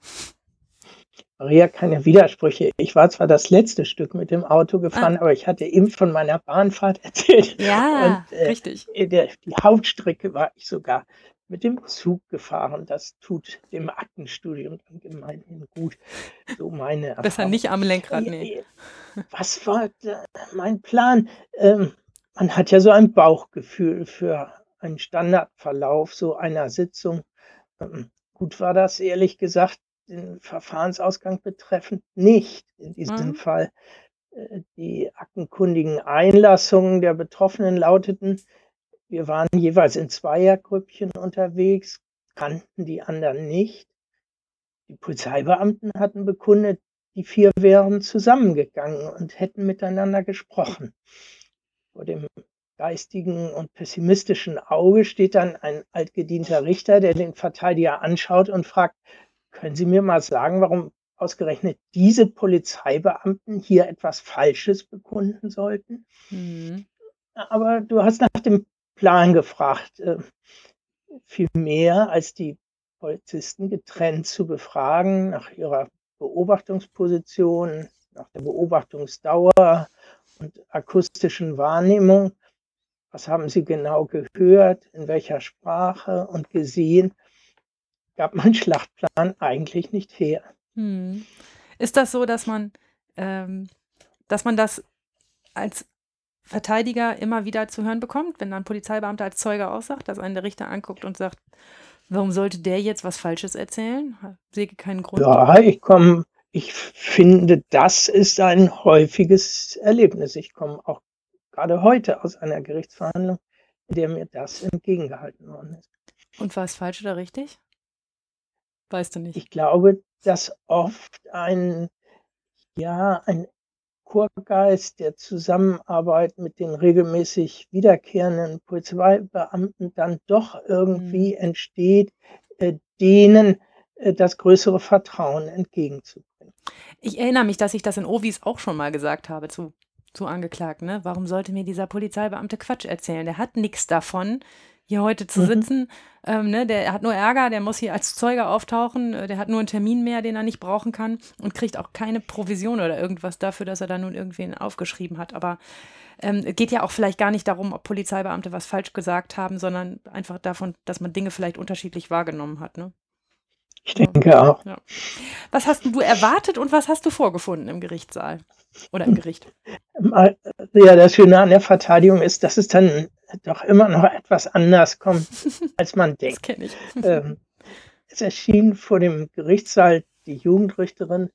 Maria, keine Widersprüche. Ich war zwar das letzte Stück mit dem Auto gefahren, ah. aber ich hatte eben von meiner Bahnfahrt erzählt. Ja, und, äh, richtig. Der, die Hauptstrecke war ich sogar mit dem Zug gefahren. Das tut dem Aktenstudium dann gemeinhin gut. So meine Erfahrung. Besser nicht am Lenkrad, nee. Was war mein Plan? Ähm, man hat ja so ein Bauchgefühl für einen Standardverlauf so einer Sitzung. Ähm, gut war das, ehrlich gesagt, den Verfahrensausgang betreffend nicht in diesem mhm. Fall. Äh, die aktenkundigen Einlassungen der Betroffenen lauteten, wir waren jeweils in Zweiergrüppchen unterwegs, kannten die anderen nicht. Die Polizeibeamten hatten bekundet, die vier wären zusammengegangen und hätten miteinander gesprochen. Vor dem geistigen und pessimistischen Auge steht dann ein altgedienter Richter, der den Verteidiger anschaut und fragt, können Sie mir mal sagen, warum ausgerechnet diese Polizeibeamten hier etwas Falsches bekunden sollten? Mhm. Aber du hast nach dem Plan gefragt. Äh, viel mehr als die Polizisten getrennt zu befragen nach ihrer Beobachtungsposition, nach der Beobachtungsdauer und akustischen Wahrnehmung. Was haben sie genau gehört, in welcher Sprache und gesehen, gab mein Schlachtplan eigentlich nicht her. Hm. Ist das so, dass man, ähm, dass man das als Verteidiger immer wieder zu hören bekommt, wenn dann ein Polizeibeamter als Zeuge aussagt, dass einen der Richter anguckt und sagt, warum sollte der jetzt was Falsches erzählen? Sehe keinen Grund. Ja, ich komme, ich finde, das ist ein häufiges Erlebnis. Ich komme auch gerade heute aus einer Gerichtsverhandlung, in der mir das entgegengehalten worden ist. Und war es falsch oder richtig? Weißt du nicht. Ich glaube, dass oft ein, ja, ein Chorgeist der Zusammenarbeit mit den regelmäßig wiederkehrenden Polizeibeamten dann doch irgendwie mhm. entsteht, äh, denen äh, das größere Vertrauen entgegenzubringen. Ich erinnere mich, dass ich das in Ovis auch schon mal gesagt habe zu, zu Angeklagten. Ne? Warum sollte mir dieser Polizeibeamte Quatsch erzählen? Der hat nichts davon, hier heute zu mhm. sitzen. Ähm, ne, der hat nur Ärger, der muss hier als Zeuge auftauchen, äh, der hat nur einen Termin mehr, den er nicht brauchen kann und kriegt auch keine Provision oder irgendwas dafür, dass er da nun irgendwen aufgeschrieben hat. Aber ähm, geht ja auch vielleicht gar nicht darum, ob Polizeibeamte was falsch gesagt haben, sondern einfach davon, dass man Dinge vielleicht unterschiedlich wahrgenommen hat. Ne? Ich denke auch. Ja. Was hast du erwartet und was hast du vorgefunden im Gerichtssaal oder im Gericht? Ja, das Schöne an der Verteidigung ist, dass es dann doch immer noch etwas anders kommt, als man denkt. Das ich. Ähm, es erschien vor dem Gerichtssaal die Jugendrichterin,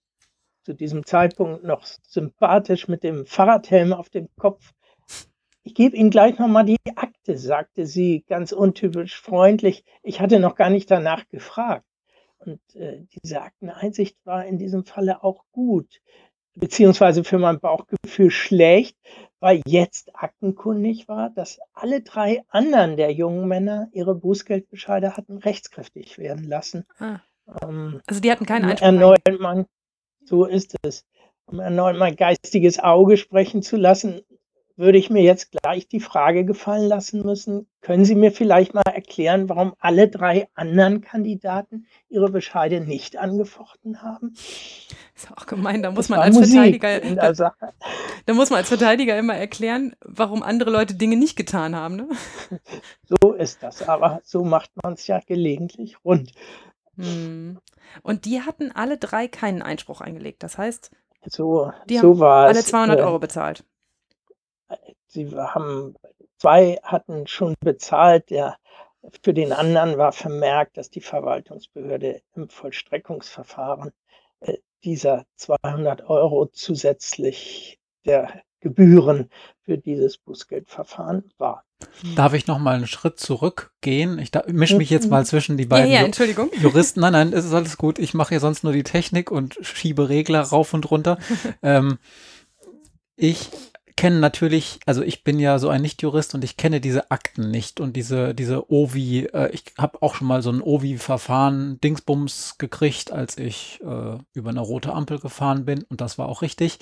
zu diesem Zeitpunkt noch sympathisch mit dem Fahrradhelm auf dem Kopf. Ich gebe Ihnen gleich nochmal die Akte, sagte sie ganz untypisch freundlich. Ich hatte noch gar nicht danach gefragt. Und äh, diese Akteneinsicht war in diesem Falle auch gut, beziehungsweise für mein Bauchgefühl schlecht, weil jetzt aktenkundig war, dass alle drei anderen der jungen Männer ihre Bußgeldbescheide hatten rechtskräftig werden lassen. Ah. Ähm, also die hatten keinen Einspruch. Erneut mein, so ist es. Um erneut mein geistiges Auge sprechen zu lassen, würde ich mir jetzt gleich die Frage gefallen lassen müssen, können Sie mir vielleicht mal erklären, warum alle drei anderen Kandidaten ihre Bescheide nicht angefochten haben? Ist auch gemein, da muss man als Musik Verteidiger da, da, muss man als Verteidiger immer erklären, warum andere Leute Dinge nicht getan haben. Ne? So ist das, aber so macht man es ja gelegentlich rund. Hm. Und die hatten alle drei keinen Einspruch eingelegt. Das heißt, so, die so haben alle 200 Euro bezahlt sie haben, zwei hatten schon bezahlt, der für den anderen war vermerkt, dass die Verwaltungsbehörde im Vollstreckungsverfahren äh, dieser 200 Euro zusätzlich der Gebühren für dieses Bußgeldverfahren war. Darf ich noch mal einen Schritt zurückgehen? Ich mische mich jetzt mal zwischen die beiden ja, ja, Entschuldigung. Juristen. Nein, nein, es ist alles gut. Ich mache ja sonst nur die Technik und schiebe Regler rauf und runter. ähm, ich kenne natürlich, also ich bin ja so ein Nicht-Jurist und ich kenne diese Akten nicht und diese, diese OVI, äh, ich habe auch schon mal so ein OVI-Verfahren Dingsbums gekriegt, als ich äh, über eine rote Ampel gefahren bin und das war auch richtig.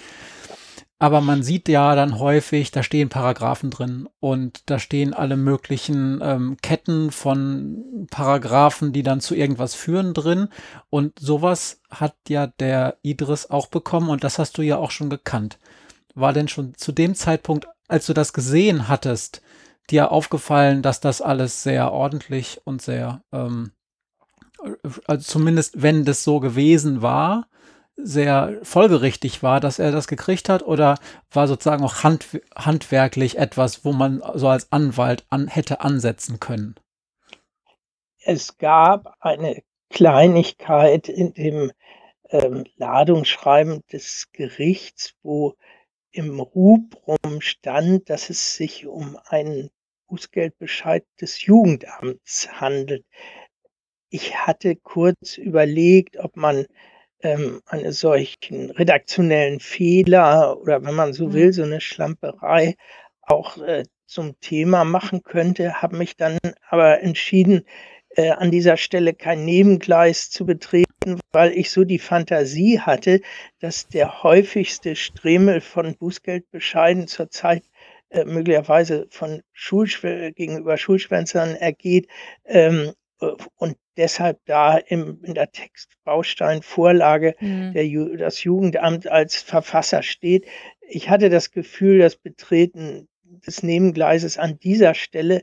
Aber man sieht ja dann häufig, da stehen Paragraphen drin und da stehen alle möglichen ähm, Ketten von Paragraphen, die dann zu irgendwas führen drin. Und sowas hat ja der Idris auch bekommen und das hast du ja auch schon gekannt. War denn schon zu dem Zeitpunkt, als du das gesehen hattest, dir aufgefallen, dass das alles sehr ordentlich und sehr, ähm, also zumindest wenn das so gewesen war, sehr folgerichtig war, dass er das gekriegt hat oder war sozusagen auch hand, handwerklich etwas, wo man so als Anwalt an, hätte ansetzen können? Es gab eine Kleinigkeit in dem ähm, Ladungsschreiben des Gerichts, wo im Rubrum stand, dass es sich um einen Bußgeldbescheid des Jugendamts handelt. Ich hatte kurz überlegt, ob man ähm, einen solchen redaktionellen Fehler oder wenn man so will, mhm. so eine Schlamperei auch äh, zum Thema machen könnte, habe mich dann aber entschieden, äh, an dieser Stelle kein Nebengleis zu betreten, weil ich so die Fantasie hatte, dass der häufigste Stremel von Bußgeldbescheiden zurzeit äh, möglicherweise von Schulschw gegenüber Schulschwänzern ergeht ähm, und deshalb da im, in der Textbausteinvorlage mhm. der, das Jugendamt als Verfasser steht. Ich hatte das Gefühl, das Betreten des Nebengleises an dieser Stelle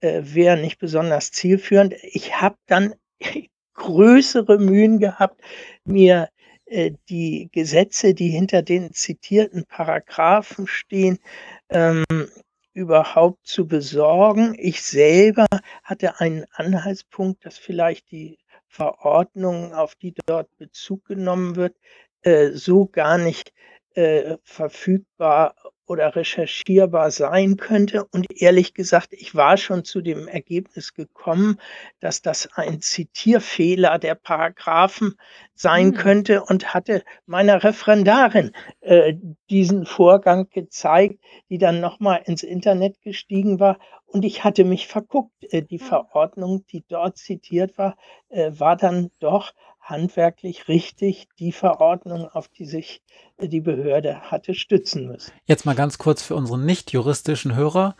äh, wäre nicht besonders zielführend. Ich habe dann größere Mühen gehabt, mir äh, die Gesetze, die hinter den zitierten Paragraphen stehen, ähm, überhaupt zu besorgen. Ich selber hatte einen Anhaltspunkt, dass vielleicht die Verordnung, auf die dort Bezug genommen wird, äh, so gar nicht äh, verfügbar oder recherchierbar sein könnte. Und ehrlich gesagt, ich war schon zu dem Ergebnis gekommen, dass das ein Zitierfehler der Paragraphen sein mhm. könnte und hatte meiner Referendarin äh, diesen Vorgang gezeigt, die dann nochmal ins Internet gestiegen war. Und ich hatte mich verguckt. Äh, die hm. Verordnung, die dort zitiert war, äh, war dann doch handwerklich richtig die Verordnung, auf die sich äh, die Behörde hatte stützen müssen. Jetzt mal ganz kurz für unsere nicht juristischen Hörer.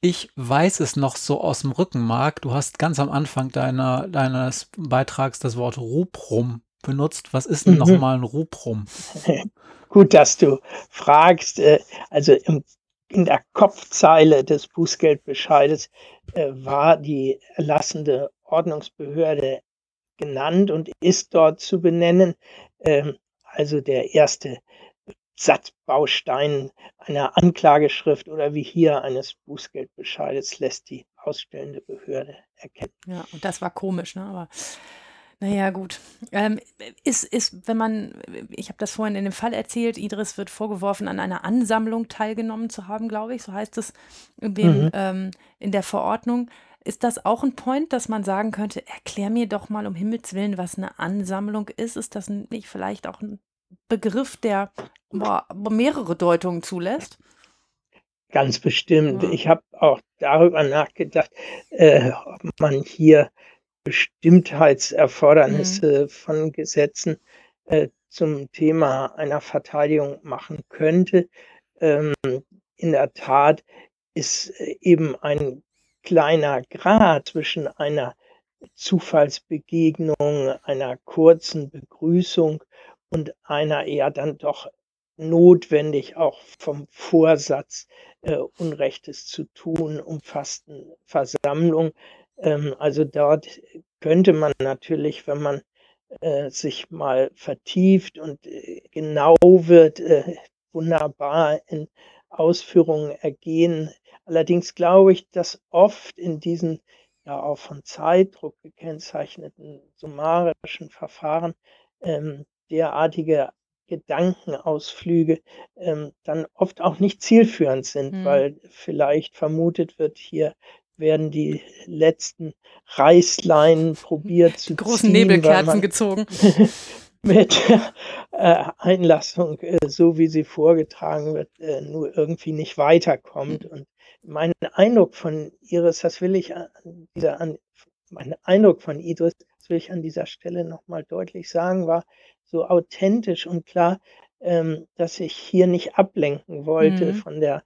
Ich weiß es noch so aus dem Rückenmark. Du hast ganz am Anfang deiner, deines Beitrags das Wort Rubrum benutzt. Was ist denn mhm. nochmal ein Rubrum? Gut, dass du fragst. Äh, also im, in der Kopfzeile des Bußgeldbescheides äh, war die erlassende Ordnungsbehörde genannt und ist dort zu benennen. Ähm, also der erste Satzbaustein einer Anklageschrift oder wie hier eines Bußgeldbescheides lässt die ausstellende Behörde erkennen. Ja, und das war komisch, ne? Aber naja, gut. Ähm, ist, ist, wenn man, ich habe das vorhin in dem Fall erzählt, Idris wird vorgeworfen, an einer Ansammlung teilgenommen zu haben, glaube ich, so heißt es in, dem, mhm. ähm, in der Verordnung. Ist das auch ein Point, dass man sagen könnte, erklär mir doch mal um Himmels Willen, was eine Ansammlung ist? Ist das nicht vielleicht auch ein Begriff, der boah, mehrere Deutungen zulässt? Ganz bestimmt. Ja. Ich habe auch darüber nachgedacht, äh, ob man hier Bestimmtheitserfordernisse mhm. von Gesetzen äh, zum Thema einer Verteidigung machen könnte. Ähm, in der Tat ist äh, eben ein kleiner Grad zwischen einer Zufallsbegegnung, einer kurzen Begrüßung und einer eher dann doch notwendig auch vom Vorsatz äh, Unrechtes zu tun umfassten Versammlung. Ähm, also dort könnte man natürlich, wenn man äh, sich mal vertieft und äh, genau wird, äh, wunderbar in Ausführungen ergehen. Allerdings glaube ich, dass oft in diesen ja auch von Zeitdruck gekennzeichneten summarischen Verfahren ähm, derartige Gedankenausflüge ähm, dann oft auch nicht zielführend sind, mhm. weil vielleicht vermutet wird, hier werden die letzten Reißleinen probiert zu die großen ziehen, Nebelkerzen gezogen. mit äh, Einlassung, äh, so wie sie vorgetragen wird, äh, nur irgendwie nicht weiterkommt. Mhm. Und mein Eindruck von Iris, das will ich an dieser, an, mein Eindruck von Idris, das will ich an dieser Stelle nochmal deutlich sagen, war so authentisch und klar, ähm, dass ich hier nicht ablenken wollte Mhm. von der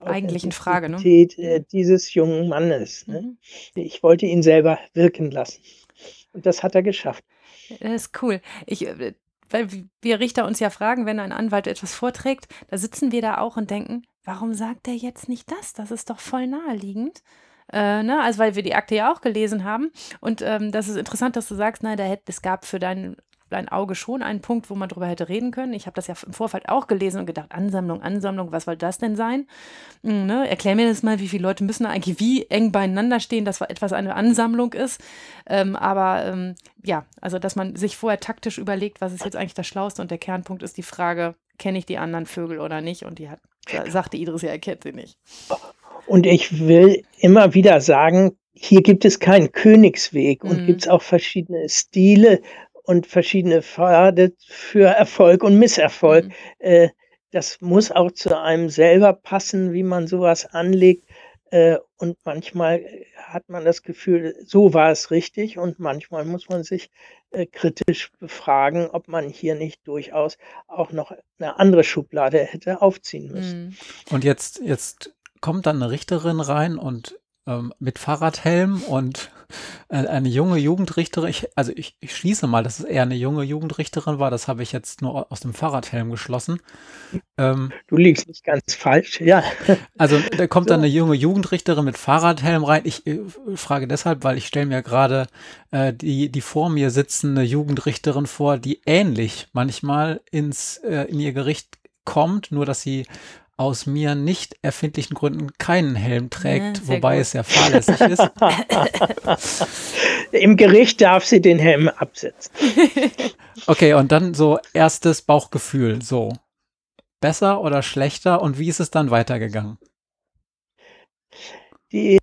Eigentlichen Frage, ne? Äh, dieses jungen Mannes, ne? Mhm. Ich wollte ihn selber wirken lassen. Und das hat er geschafft. Das ist cool. Ich, äh, weil wir Richter uns ja fragen, wenn ein Anwalt etwas vorträgt, da sitzen wir da auch und denken, warum sagt er jetzt nicht das? Das ist doch voll naheliegend. Äh, ne? Also weil wir die Akte ja auch gelesen haben. Und ähm, das ist interessant, dass du sagst, nein, da hätte, es gab für dein, dein Auge schon einen Punkt, wo man drüber hätte reden können. Ich habe das ja im Vorfeld auch gelesen und gedacht, Ansammlung, Ansammlung, was soll das denn sein? Hm, ne? Erklär mir das mal, wie viele Leute müssen da eigentlich wie eng beieinander stehen, dass etwas eine Ansammlung ist. Ähm, aber ähm, ja, also dass man sich vorher taktisch überlegt, was ist jetzt eigentlich das Schlauste und der Kernpunkt ist die Frage, kenne ich die anderen Vögel oder nicht? Und die hat, sagte Idris, ja, er kennt sie nicht. Und ich will immer wieder sagen, hier gibt es keinen Königsweg und Mhm. gibt es auch verschiedene Stile und verschiedene Pfade für Erfolg und Misserfolg. Mhm. Äh, das muss auch zu einem selber passen, wie man sowas anlegt. Äh, und manchmal hat man das Gefühl, so war es richtig. Und manchmal muss man sich äh, kritisch befragen, ob man hier nicht durchaus auch noch eine andere Schublade hätte aufziehen müssen. Mhm. Und jetzt, jetzt kommt dann eine Richterin rein und ähm, mit Fahrradhelm und äh, eine junge Jugendrichterin. Ich, also ich, ich schließe mal, dass es eher eine junge Jugendrichterin war. Das habe ich jetzt nur aus dem Fahrradhelm geschlossen. Ähm, Du liegst nicht ganz falsch, ja. also da kommt dann So. eine junge Jugendrichterin mit Fahrradhelm rein. Ich äh, frage deshalb, weil ich stelle mir gerade äh, die, die vor mir sitzende Jugendrichterin vor, die ähnlich manchmal ins, äh, in ihr Gericht kommt, nur dass sie aus mir nicht erfindlichen Gründen keinen Helm trägt, Ja, wobei gut. es ja fahrlässig ist. Im Gericht darf sie den Helm absetzen. Okay, und dann so erstes Bauchgefühl, so. Besser oder schlechter und wie ist es dann weitergegangen? Die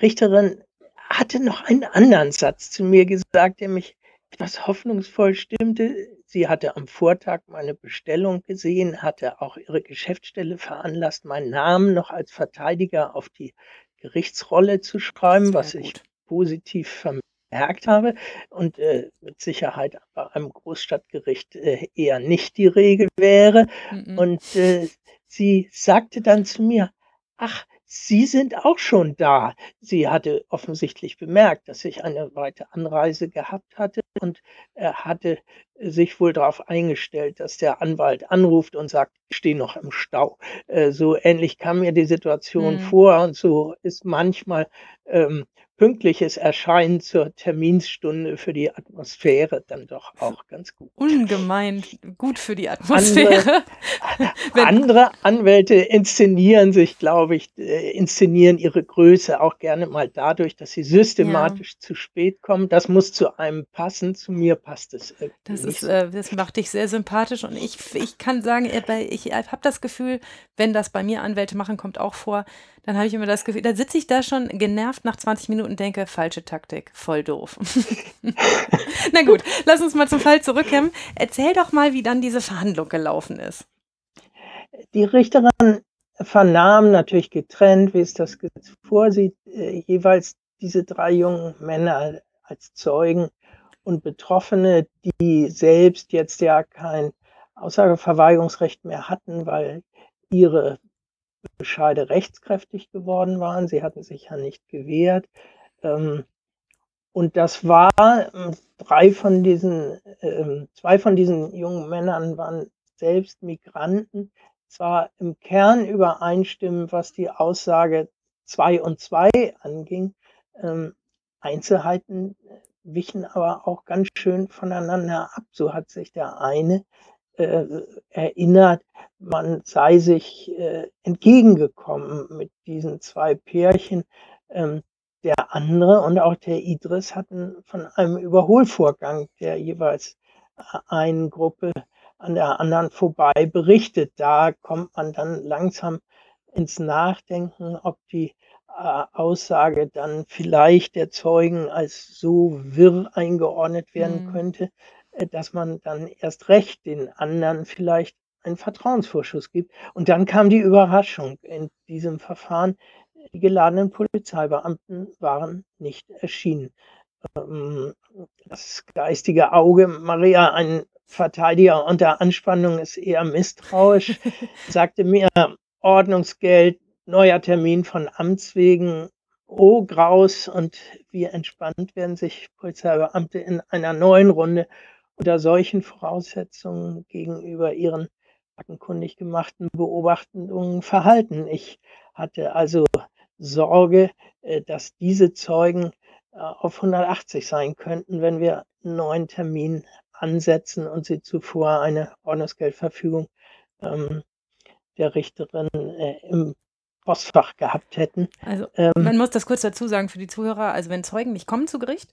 Richterin hatte noch einen anderen Satz zu mir gesagt, der mich etwas hoffnungsvoll stimmte. Sie hatte am Vortag meine Bestellung gesehen, hatte auch ihre Geschäftsstelle veranlasst, meinen Namen noch als Verteidiger auf die Gerichtsrolle zu schreiben, was Sehr ich gut. positiv vermerkt habe und äh, mit Sicherheit bei einem Großstadtgericht äh, eher nicht die Regel wäre. Mhm. Und äh, sie sagte dann zu mir, ach, Sie sind auch schon da. Sie hatte offensichtlich bemerkt, dass ich eine weite Anreise gehabt hatte und er hatte sich wohl darauf eingestellt, dass der Anwalt anruft und sagt, ich stehe noch im Stau. Äh, so ähnlich kam mir die Situation Mhm. vor und so ist manchmal ähm, pünktliches Erscheinen zur Terminstunde für die Atmosphäre dann doch auch ganz gut. Ungemein gut für die Atmosphäre. Wenn, Andere Anwälte inszenieren sich, glaube ich, äh, inszenieren ihre Größe auch gerne mal dadurch, dass sie systematisch zu spät kommen. Das muss zu einem passen. Zu mir passt es irgendwie Das ist, äh, das macht dich sehr sympathisch und ich, ich kann sagen, äh, ich habe das Gefühl, wenn das bei mir Anwälte machen, kommt auch vor, dann habe ich immer das Gefühl, da sitze ich da schon genervt nach 20 Minuten und denke, falsche Taktik, voll doof. Na gut, lass uns mal zum Fall zurückkommen. Erzähl doch mal, wie dann diese Verhandlung gelaufen ist. Die Richterin vernahm natürlich getrennt, wie es das vorsieht, äh, jeweils diese drei jungen Männer als Zeugen und Betroffene, die selbst jetzt ja kein Aussageverweigerungsrecht mehr hatten, weil ihre Bescheide rechtskräftig geworden waren. Sie hatten sich ja nicht gewehrt. Ähm, und das war, ähm, drei von diesen, ähm, zwei von diesen jungen Männern waren selbst Migranten, zwar im Kern übereinstimmen, was die Aussage zwei und zwei anging. Einzelheiten wichen aber auch ganz schön voneinander ab. So hat sich der eine äh, erinnert, man sei sich äh, entgegengekommen mit diesen zwei Pärchen. Ähm, der andere und auch der Idris hatten von einem Überholvorgang der jeweils einen Gruppe an der anderen vorbei berichtet. Da kommt man dann langsam ins Nachdenken, ob die äh, Aussage dann vielleicht der Zeugen als so wirr eingeordnet werden Hm. könnte, dass man dann erst recht den anderen vielleicht einen Vertrauensvorschuss gibt. Und dann kam die Überraschung in diesem Verfahren. Die geladenen Polizeibeamten waren nicht erschienen. Ähm, Das geistige Auge Maria, ein Verteidiger unter Anspannung ist eher misstrauisch, sagte mir Ordnungsgeld, neuer Termin von Amts wegen, oh Graus und wie entspannt werden sich Polizeibeamte in einer neuen Runde unter solchen Voraussetzungen gegenüber ihren aktenkundig gemachten Beobachtungen verhalten. Ich hatte also Sorge, äh, dass diese Zeugen äh, auf 180 sein könnten, wenn wir einen neuen Termin ansetzen und sie zuvor eine Ordnungsgeldverfügung ähm, der Richterin äh, im Postfach gehabt hätten. Also ähm, man muss das kurz dazu sagen für die Zuhörer, also wenn Zeugen nicht kommen zu Gericht,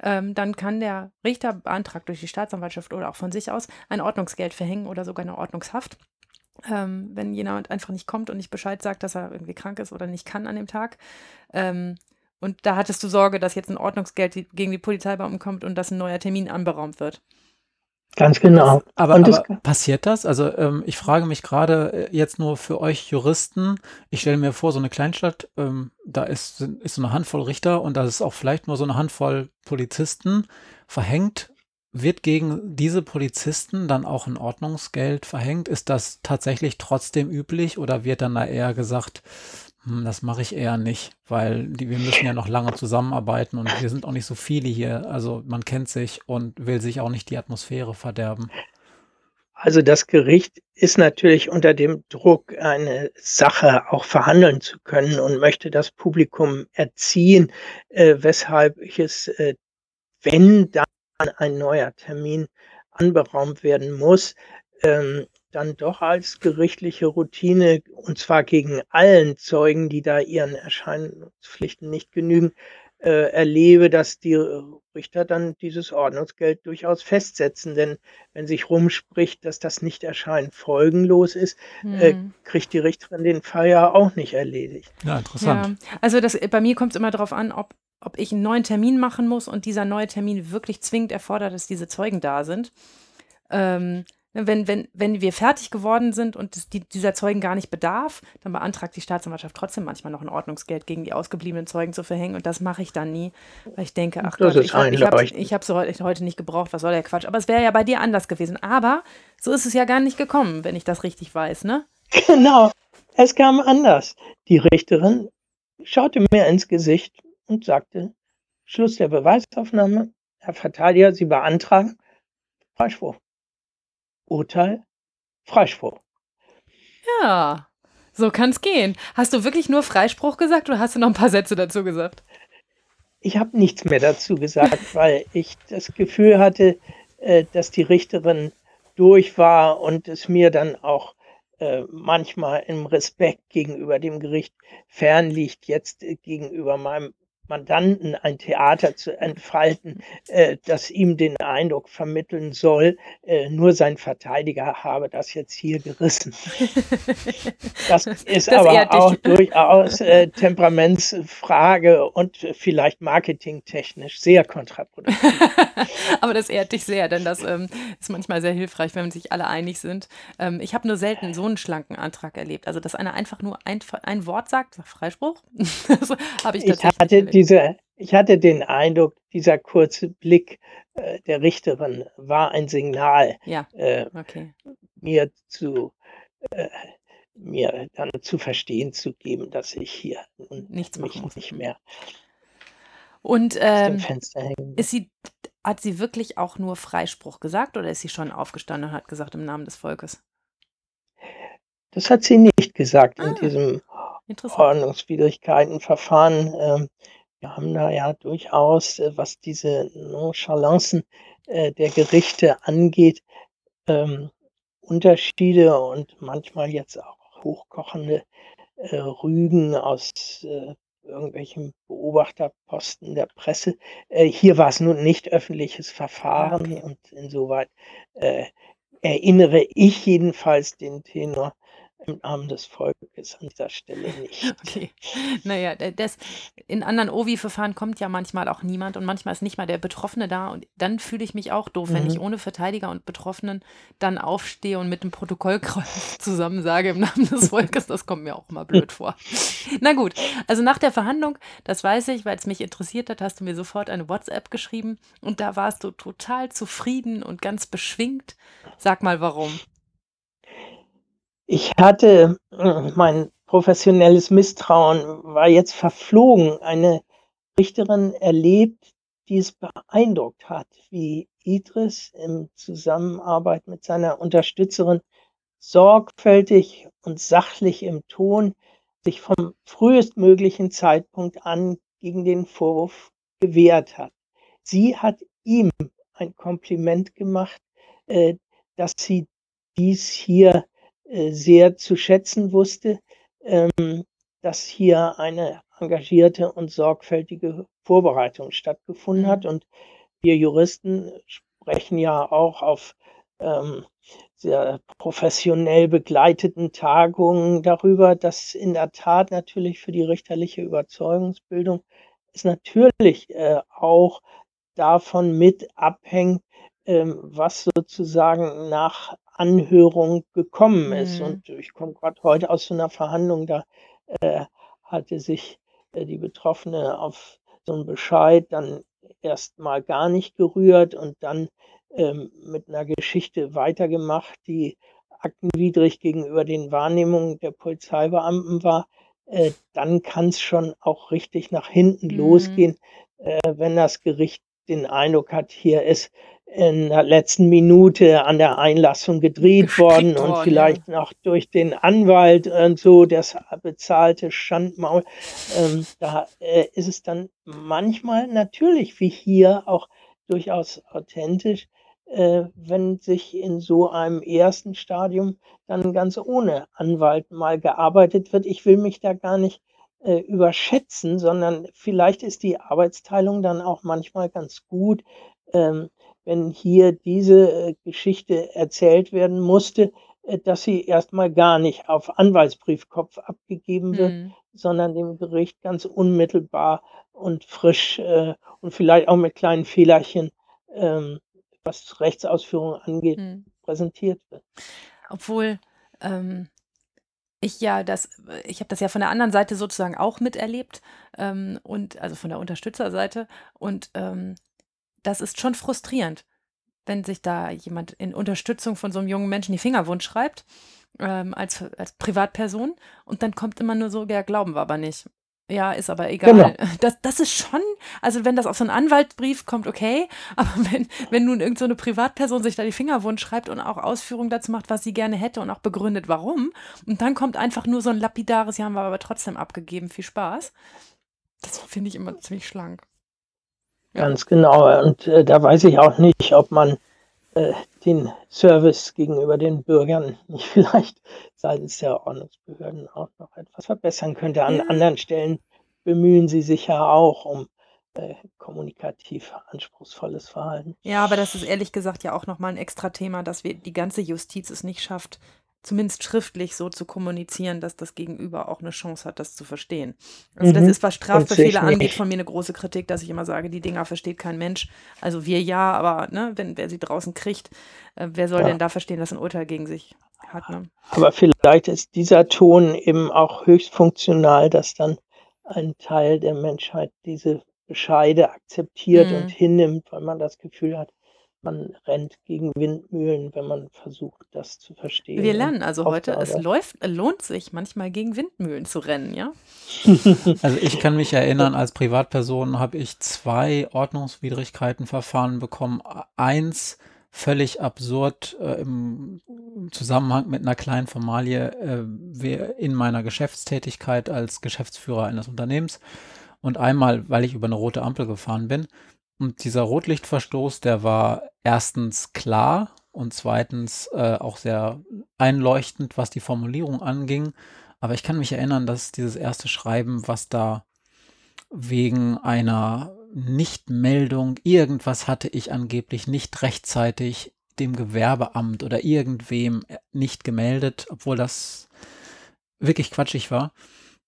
ähm, dann kann der Richter beantragt durch die Staatsanwaltschaft oder auch von sich aus ein Ordnungsgeld verhängen oder sogar eine Ordnungshaft. Ähm, wenn jemand einfach nicht kommt und nicht Bescheid sagt, dass er irgendwie krank ist oder nicht kann an dem Tag. Ähm, und da hattest du Sorge, dass jetzt ein Ordnungsgeld gegen die Polizeibeamten kommt und dass ein neuer Termin anberaumt wird. Ganz genau. Aber, aber das passiert das? Also ähm, ich frage mich gerade äh, jetzt nur für euch Juristen, ich stelle mir vor, so eine Kleinstadt, ähm, da ist, ist so eine Handvoll Richter und da ist auch vielleicht nur so eine Handvoll Polizisten. Verhängt, wird gegen diese Polizisten dann auch ein Ordnungsgeld verhängt? Ist das tatsächlich trotzdem üblich oder wird dann da eher gesagt, das mache ich eher nicht, weil die, wir müssen ja noch lange zusammenarbeiten und wir sind auch nicht so viele hier. Also man kennt sich und will sich auch nicht die Atmosphäre verderben. Also das Gericht ist natürlich unter dem Druck, eine Sache auch verhandeln zu können und möchte das Publikum erziehen, äh, weshalb ich es, äh, wenn dann ein neuer Termin anberaumt werden muss, ähm, dann doch als gerichtliche Routine, und zwar gegen allen Zeugen, die da ihren Erscheinungspflichten nicht genügen, äh, erlebe, dass die Richter dann dieses Ordnungsgeld durchaus festsetzen. Denn wenn sich rumspricht, dass das Nicht-Erscheinen folgenlos ist, äh, hm. äh, kriegt die Richterin den Fall ja auch nicht erledigt. Ja, interessant. Ja, also das, bei mir kommt es immer darauf an, ob, ob ich einen neuen Termin machen muss und dieser neue Termin wirklich zwingend erfordert, dass diese Zeugen da sind. Ähm, wenn, wenn, wenn wir fertig geworden sind und es die, dieser Zeugen gar nicht bedarf, dann beantragt die Staatsanwaltschaft trotzdem manchmal noch ein Ordnungsgeld gegen die ausgebliebenen Zeugen zu verhängen. Und das mache ich dann nie, weil ich denke, ach das Gott, ich habe ich hab, ich heute nicht gebraucht, was soll der Quatsch. Aber es wäre ja bei dir anders gewesen. Aber so ist es ja gar nicht gekommen, wenn ich das richtig weiß, ne? Genau, es kam anders. Die Richterin schaute mir ins Gesicht und sagte, Schluss der Beweisaufnahme, Herr Verteidiger, Sie beantragen Freispruch. Urteil, Freispruch. Ja, so kann es gehen. Hast du wirklich nur Freispruch gesagt oder hast du noch ein paar Sätze dazu gesagt? Ich habe nichts mehr dazu gesagt, weil ich das Gefühl hatte, äh, dass die Richterin durch war und es mir dann auch äh, manchmal im Respekt gegenüber dem Gericht fernliegt, jetzt äh, gegenüber meinem Mandanten ein Theater zu entfalten, äh, das ihm den Eindruck vermitteln soll, äh, nur sein Verteidiger habe das jetzt hier gerissen. Das ist das aber auch durchaus äh, Temperamentsfrage und vielleicht marketingtechnisch sehr kontraproduktiv. aber das ehrt dich sehr, denn das ähm, ist manchmal sehr hilfreich, wenn sich alle einig sind. Ähm, ich habe nur selten so einen schlanken Antrag erlebt. Also, dass einer einfach nur ein, ein Wort sagt, Freispruch, habe ich tatsächlich ich diese, ich hatte den Eindruck, dieser kurze Blick äh, der Richterin war ein Signal, ja. äh, okay. mir zu äh, mir dann zu verstehen zu geben, dass ich hier Nichts mich nicht mehr und ähm, ist sie, hat sie wirklich auch nur Freispruch gesagt oder ist sie schon aufgestanden und hat gesagt im Namen des Volkes? Das hat sie nicht gesagt ah, in diesem Ordnungswidrigkeitenverfahren. Ähm, wir haben da ja durchaus, äh, was diese Nonchalancen äh, der Gerichte angeht, ähm, Unterschiede und manchmal jetzt auch hochkochende äh, Rügen aus äh, irgendwelchen Beobachterposten der Presse. Äh, hier war es nun nicht öffentliches Verfahren okay. und insoweit erinnere ich jedenfalls den Tenor im Namen des Volkes an dieser Stelle nicht. Okay. Naja, das, in anderen OVI-Verfahren kommt ja manchmal auch niemand und manchmal ist nicht mal der Betroffene da und dann fühle ich mich auch doof, mhm. wenn ich ohne Verteidiger und Betroffenen dann aufstehe und mit dem Protokollkreuz zusammen sage im Namen des Volkes. Das kommt mir auch immer blöd vor. Na gut, also nach der Verhandlung, das weiß ich, weil es mich interessiert hat, hast du mir sofort eine WhatsApp geschrieben und da warst du total zufrieden und ganz beschwingt. Sag mal warum. Ich hatte äh, mein professionelles Misstrauen war jetzt verflogen. Eine Richterin erlebt, die es beeindruckt hat, wie Idris in Zusammenarbeit mit seiner Unterstützerin sorgfältig und sachlich im Ton sich vom frühestmöglichen Zeitpunkt an gegen den Vorwurf gewehrt hat. Sie hat ihm ein Kompliment gemacht, äh, dass sie dies hier sehr zu schätzen wusste, ähm, dass hier eine engagierte und sorgfältige Vorbereitung stattgefunden hat. Mhm. Und wir Juristen sprechen ja auch auf ähm, sehr professionell begleiteten Tagungen darüber, dass in der Tat natürlich für die richterliche Überzeugungsbildung es natürlich äh, auch davon mit abhängt, ähm, was sozusagen nach Anhörung gekommen ist. Mhm. Und ich komme gerade heute aus so einer Verhandlung, da äh, hatte sich äh, die Betroffene auf so einen Bescheid dann erst mal gar nicht gerührt und dann ähm, mit einer Geschichte weitergemacht, die aktenwidrig gegenüber den Wahrnehmungen der Polizeibeamten war, äh, dann kann es schon auch richtig nach hinten mhm. losgehen, äh, wenn das Gericht den Eindruck hat, hier ist in der letzten Minute an der Einlassung gedreht worden und vielleicht ja. noch durch den Anwalt und so, das bezahlte Schandmaul. Ähm, da äh, ist es dann manchmal natürlich wie hier auch durchaus authentisch, äh, wenn sich in so einem ersten Stadium dann ganz ohne Anwalt mal gearbeitet wird. Ich will mich da gar nicht äh, überschätzen, sondern vielleicht ist die Arbeitsteilung dann auch manchmal ganz gut. Ähm, wenn hier diese äh, Geschichte erzählt werden musste, äh, dass sie erstmal gar nicht auf Anwaltsbriefkopf abgegeben wird, mhm. sondern dem Gericht ganz unmittelbar und frisch äh, und vielleicht auch mit kleinen Fehlerchen, ähm, was Rechtsausführung angeht, mhm. präsentiert wird. Obwohl ähm, ich ja das, ich habe das ja von der anderen Seite sozusagen auch miterlebt ähm, und also von der Unterstützerseite und ähm, das ist schon frustrierend, wenn sich da jemand in Unterstützung von so einem jungen Menschen die Fingerwund schreibt, ähm, als, als Privatperson. Und dann kommt immer nur so, ja, glauben wir aber nicht. Ja, ist aber egal. Genau. Das, das ist schon, also wenn das auf so einen Anwaltbrief kommt, okay, aber wenn, wenn nun irgendeine so Privatperson sich da die Fingerwund schreibt und auch Ausführungen dazu macht, was sie gerne hätte und auch begründet, warum, und dann kommt einfach nur so ein lapidares, ja, haben wir aber trotzdem abgegeben, viel Spaß. Das finde ich immer ziemlich schlank. Ganz genau. Und äh, da weiß ich auch nicht, ob man äh, den Service gegenüber den Bürgern nicht vielleicht seitens der Ordnungsbehörden auch noch etwas verbessern könnte. An ja. anderen Stellen bemühen sie sich ja auch um äh, kommunikativ anspruchsvolles Verhalten. Ja, aber das ist ehrlich gesagt ja auch nochmal ein extra Thema, dass wir die ganze Justiz es nicht schafft, zumindest schriftlich so zu kommunizieren, dass das Gegenüber auch eine Chance hat, das zu verstehen. Also das mhm. ist, was Strafbefehle angeht, von mir eine große Kritik, dass ich immer sage, die Dinger versteht kein Mensch. Also wir ja, aber ne, wenn wer sie draußen kriegt, äh, wer soll ja. denn da verstehen, dass ein Urteil gegen sich hat? Ne? Aber vielleicht ist dieser Ton eben auch höchst funktional, dass dann ein Teil der Menschheit diese Bescheide akzeptiert mhm. und hinnimmt, weil man das Gefühl hat, man rennt gegen Windmühlen, wenn man versucht, das zu verstehen. Wir lernen also heute, es läuft, lohnt sich manchmal gegen Windmühlen zu rennen, ja? Also ich kann mich erinnern, als Privatperson habe ich zwei Ordnungswidrigkeitenverfahren bekommen. Eins völlig absurd äh, im Zusammenhang mit einer kleinen Formalie äh, in meiner Geschäftstätigkeit als Geschäftsführer eines Unternehmens und einmal, weil ich über eine rote Ampel gefahren bin. Und dieser Rotlichtverstoß, der war erstens klar und zweitens äh, auch sehr einleuchtend, was die Formulierung anging. Aber ich kann mich erinnern, dass dieses erste Schreiben, was da wegen einer Nichtmeldung, irgendwas hatte ich angeblich nicht rechtzeitig dem Gewerbeamt oder irgendwem nicht gemeldet, obwohl das wirklich quatschig war.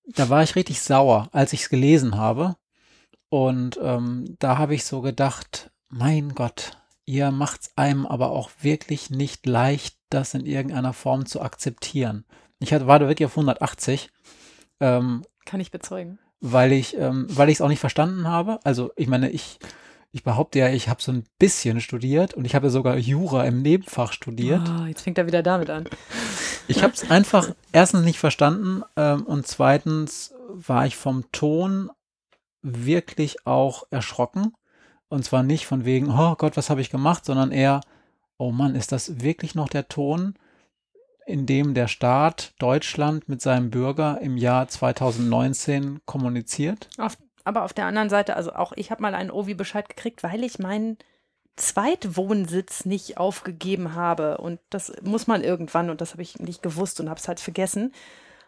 Da war ich richtig sauer, als ich es gelesen habe. Und ähm, da habe ich so gedacht, mein Gott, ihr macht es einem aber auch wirklich nicht leicht, das in irgendeiner Form zu akzeptieren. Ich hatte, war da wirklich auf 180. Ähm, Kann ich bezeugen. Weil ich, ähm, weil ich es auch nicht verstanden habe. Also ich meine, ich, ich behaupte ja, ich habe so ein bisschen studiert und ich habe ja sogar Jura im Nebenfach studiert. Oh, jetzt fängt er wieder damit an. Ich habe es einfach erstens nicht verstanden ähm, und zweitens war ich vom Ton wirklich auch erschrocken. Und zwar nicht von wegen, oh Gott, was habe ich gemacht, sondern eher, oh Mann, ist das wirklich noch der Ton, in dem der Staat Deutschland mit seinem Bürger im Jahr 2019 kommuniziert? Auf, aber auf der anderen Seite, also auch ich habe mal einen Ovi-Bescheid gekriegt, weil ich meinen Zweitwohnsitz nicht aufgegeben habe. Und das muss man irgendwann, und das habe ich nicht gewusst und habe es halt vergessen.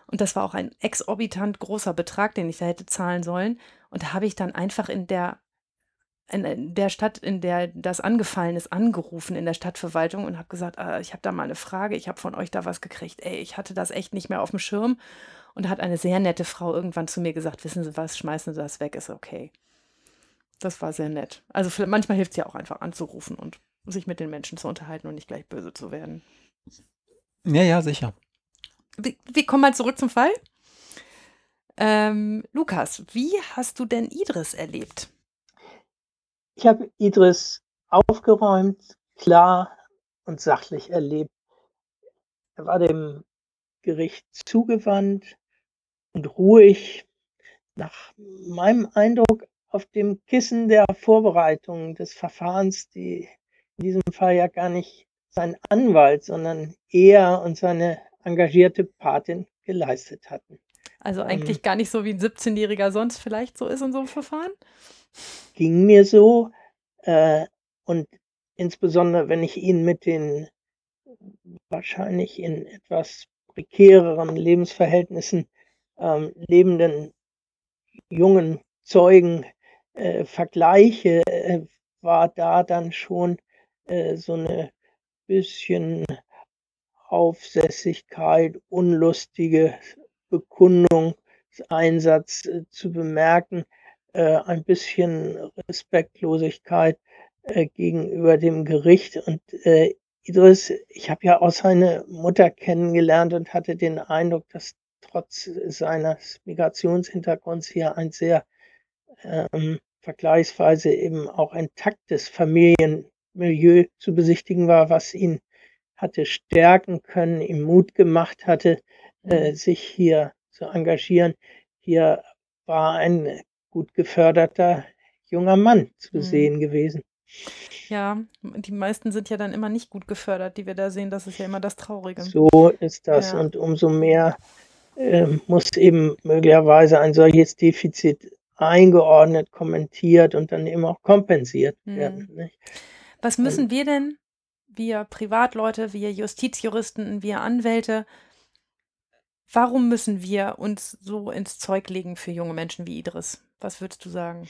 Und das war auch ein exorbitant großer Betrag, den ich da hätte zahlen sollen. Und da habe ich dann einfach in der in der Stadt, in der das angefallen ist, angerufen in der Stadtverwaltung und habe gesagt, äh, ich habe da mal eine Frage, ich habe von euch da was gekriegt. Ey, ich hatte das echt nicht mehr auf dem Schirm. Und da hat eine sehr nette Frau irgendwann zu mir gesagt, wissen Sie was, schmeißen Sie das weg, ist okay. Das war sehr nett. Also manchmal hilft es ja auch einfach anzurufen und sich mit den Menschen zu unterhalten und nicht gleich böse zu werden. Ja, ja, sicher. Wir, wir kommen mal zurück zum Fall. Ähm, Lukas, wie hast du denn Idris erlebt? Ich habe Idris aufgeräumt, klar und sachlich erlebt. Er war dem Gericht zugewandt und ruhig. Nach meinem Eindruck auf dem Kissen der Vorbereitung des Verfahrens, die in diesem Fall ja gar nicht sein Anwalt, sondern er und seine engagierte Patin geleistet hatten. Also eigentlich ähm, gar nicht so wie ein 17-Jähriger sonst vielleicht so ist in so einem Verfahren? Ging mir so. Äh, und insbesondere, wenn ich ihn mit den wahrscheinlich in etwas prekäreren Lebensverhältnissen ähm, lebenden jungen Zeugen äh, vergleiche, äh, war da dann schon äh, so eine bisschen Aufsässigkeit, unlustige Bekundungseinsatz äh, zu bemerken, äh, ein bisschen Respektlosigkeit äh, gegenüber dem Gericht. Und äh, Idris, ich habe ja auch seine Mutter kennengelernt und hatte den Eindruck, dass trotz seines Migrationshintergrunds hier ein sehr ähm, vergleichsweise eben auch intaktes Familienmilieu zu besichtigen war, was ihn hatte stärken können, ihm Mut gemacht hatte, äh, sich hier zu engagieren. Hier war ein gut geförderter junger Mann zu mhm. sehen gewesen. Ja, die meisten sind ja dann immer nicht gut gefördert, die wir da sehen. Das ist ja immer das Traurige. So ist das. Ja. Und umso mehr äh, muss eben möglicherweise ein solches Defizit eingeordnet, kommentiert und dann eben auch kompensiert mhm. werden. Nicht? Was müssen wir denn wir Privatleute, wir Justizjuristen, wir Anwälte, warum müssen wir uns so ins Zeug legen für junge Menschen wie Idris? Was würdest du sagen?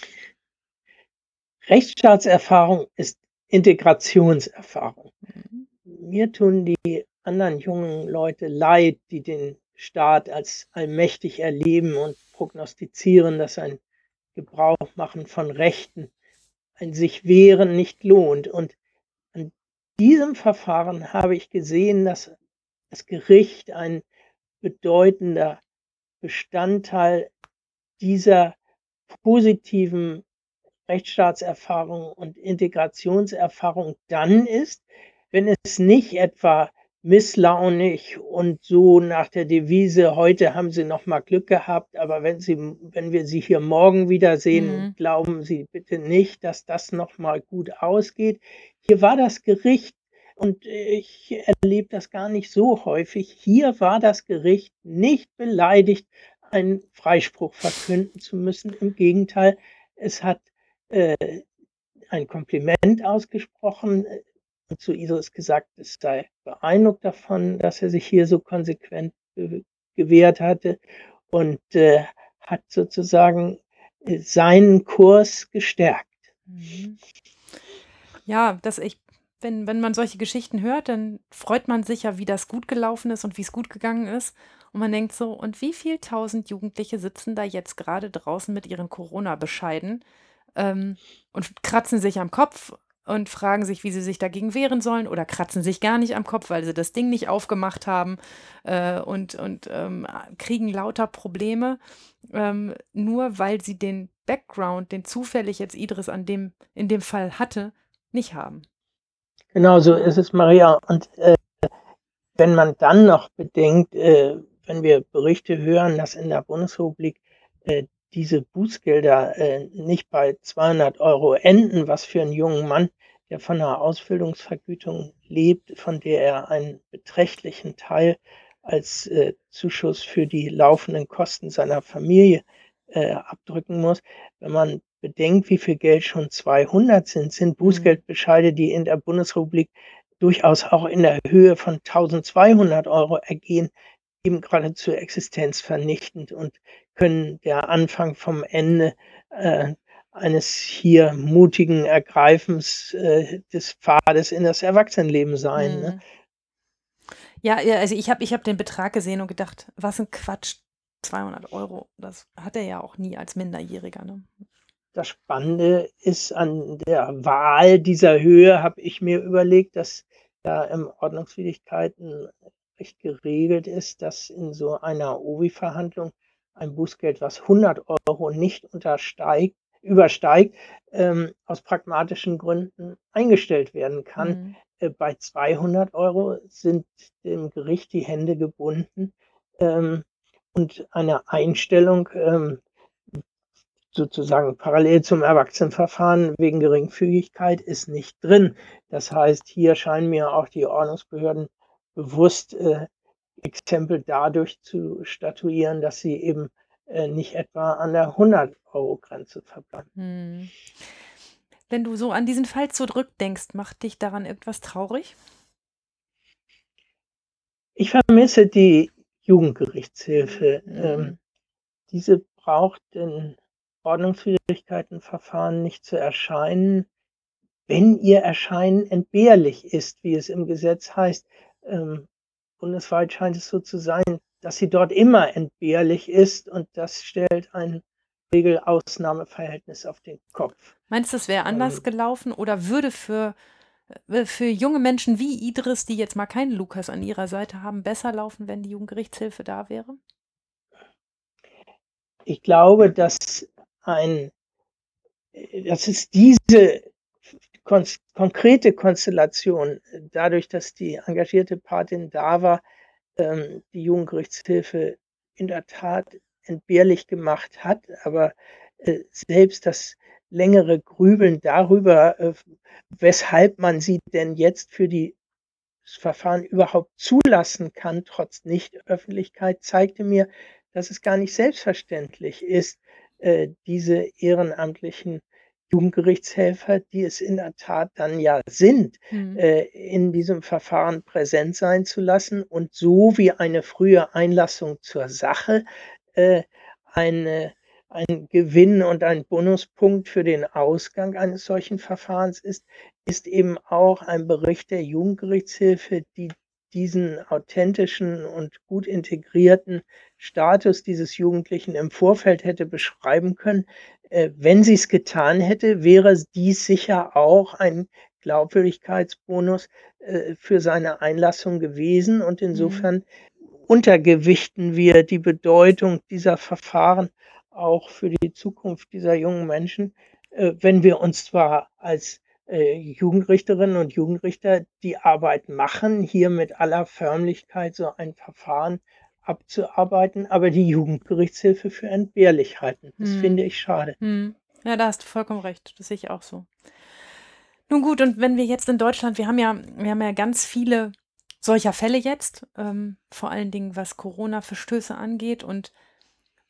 Rechtsstaatserfahrung ist Integrationserfahrung. Mhm. Mir tun die anderen jungen Leute leid, die den Staat als allmächtig erleben und prognostizieren, dass ein Gebrauch machen von Rechten, ein sich wehren nicht lohnt. Und diesem Verfahren habe ich gesehen, dass das Gericht ein bedeutender Bestandteil dieser positiven Rechtsstaatserfahrung und Integrationserfahrung dann ist, wenn es nicht etwa misslaunig und so nach der Devise, heute haben Sie noch mal Glück gehabt, aber wenn Sie, wenn wir Sie hier morgen wiedersehen, mhm. glauben Sie bitte nicht, dass das noch mal gut ausgeht. Hier war das Gericht und ich erlebe das gar nicht so häufig. Hier war das Gericht nicht beleidigt, einen Freispruch verkünden zu müssen. Im Gegenteil, es hat äh, ein Kompliment ausgesprochen und zu Idris gesagt, es sei beeindruckt davon, dass er sich hier so konsequent gewehrt hatte und äh, hat sozusagen äh, seinen Kurs gestärkt. Mhm. Ja, das ich wenn, wenn man solche Geschichten hört, dann freut man sich ja, wie das gut gelaufen ist und wie es gut gegangen ist. Und man denkt so, und wie viel tausend Jugendliche sitzen da jetzt gerade draußen mit ihren Corona-Bescheiden ähm, und kratzen sich am Kopf und fragen sich, wie sie sich dagegen wehren sollen oder kratzen sich gar nicht am Kopf, weil sie das Ding nicht aufgemacht haben äh, und, und ähm, kriegen lauter Probleme, ähm, nur weil sie den Background, den zufällig jetzt Idris an dem, in dem Fall hatte, nicht haben. Genau so ist es, Maria. Und äh, wenn man dann noch bedenkt, äh, wenn wir Berichte hören, dass in der Bundesrepublik äh, diese Bußgelder äh, nicht bei 200 Euro enden, was für einen jungen Mann, der von einer Ausbildungsvergütung lebt, von der er einen beträchtlichen Teil als äh, Zuschuss für die laufenden Kosten seiner Familie äh, abdrücken muss. Wenn man bedenkt, wie viel Geld schon 200 sind, sind mhm. Bußgeldbescheide, die in der Bundesrepublik durchaus auch in der Höhe von 1200 Euro ergehen, eben geradezu existenzvernichtend und können der Anfang vom Ende äh, eines hier mutigen Ergreifens äh, des Pfades in das Erwachsenenleben sein. Ne? Mhm. Ne? Ja, also ich habe ich hab den Betrag gesehen und gedacht, was ein Quatsch, 200 Euro, das hat er ja auch nie als Minderjähriger. Ne? Das Spannende ist an der Wahl dieser Höhe, habe ich mir überlegt, dass da im Ordnungswidrigkeiten recht geregelt ist, dass in so einer OVI-Verhandlung ein Bußgeld, was 100 Euro nicht untersteigt, übersteigt, ähm, aus pragmatischen Gründen eingestellt werden kann. Mhm. Äh, bei 200 Euro sind dem Gericht die Hände gebunden ähm, und eine Einstellung ähm, sozusagen parallel zum Erwachsenenverfahren wegen Geringfügigkeit ist nicht drin. Das heißt, hier scheinen mir auch die Ordnungsbehörden bewusst äh, Exempel dadurch zu statuieren, dass sie eben äh, nicht etwa an der 100-Euro-Grenze verbleiben. Hm. Wenn du so an diesen Fall zurückdenkst, macht dich daran etwas traurig? Ich vermisse die Jugendgerichtshilfe. Mhm. Ähm, diese braucht in Ordnungswidrigkeitenverfahren nicht zu erscheinen, wenn ihr Erscheinen entbehrlich ist, wie es im Gesetz heißt. Ähm, bundesweit scheint es so zu sein, dass sie dort immer entbehrlich ist und das stellt ein Regelausnahmeverhältnis auf den Kopf. Meinst du, es wäre anders ähm, gelaufen oder würde für, äh, für junge Menschen wie Idris, die jetzt mal keinen Lukas an ihrer Seite haben, besser laufen, wenn die Jugendgerichtshilfe da wäre? Ich glaube, dass ein, dass es diese kon konkrete Konstellation, dadurch, dass die engagierte Patin da war, ähm, die Jugendgerichtshilfe in der Tat entbehrlich gemacht hat, aber äh, selbst das längere Grübeln darüber, äh, weshalb man sie denn jetzt für die das Verfahren überhaupt zulassen kann, trotz Nichtöffentlichkeit, zeigte mir, dass es gar nicht selbstverständlich ist, äh, diese ehrenamtlichen Jugendgerichtshelfer, die es in der Tat dann ja sind, mhm. äh, in diesem Verfahren präsent sein zu lassen und so wie eine frühe Einlassung zur Sache äh, eine, ein Gewinn und ein Bonuspunkt für den Ausgang eines solchen Verfahrens ist, ist eben auch ein Bericht der Jugendgerichtshilfe, die diesen authentischen und gut integrierten Status dieses Jugendlichen im Vorfeld hätte beschreiben können. Äh, wenn sie es getan hätte, wäre dies sicher auch ein Glaubwürdigkeitsbonus äh, für seine Einlassung gewesen. Und mhm. insofern untergewichten wir die Bedeutung dieser Verfahren auch für die Zukunft dieser jungen Menschen, äh, wenn wir uns zwar als äh, Jugendrichterinnen und Jugendrichter die Arbeit machen, hier mit aller Förmlichkeit so ein Verfahren abzuarbeiten, aber die Jugendgerichtshilfe für entbehrlich halten. Das hm. finde ich schade. Hm. Ja, da hast du vollkommen recht. Das sehe ich auch so. Nun gut, und wenn wir jetzt in Deutschland, wir haben ja, wir haben ja ganz viele solcher Fälle jetzt, ähm, vor allen Dingen was Corona-Verstöße angeht. Und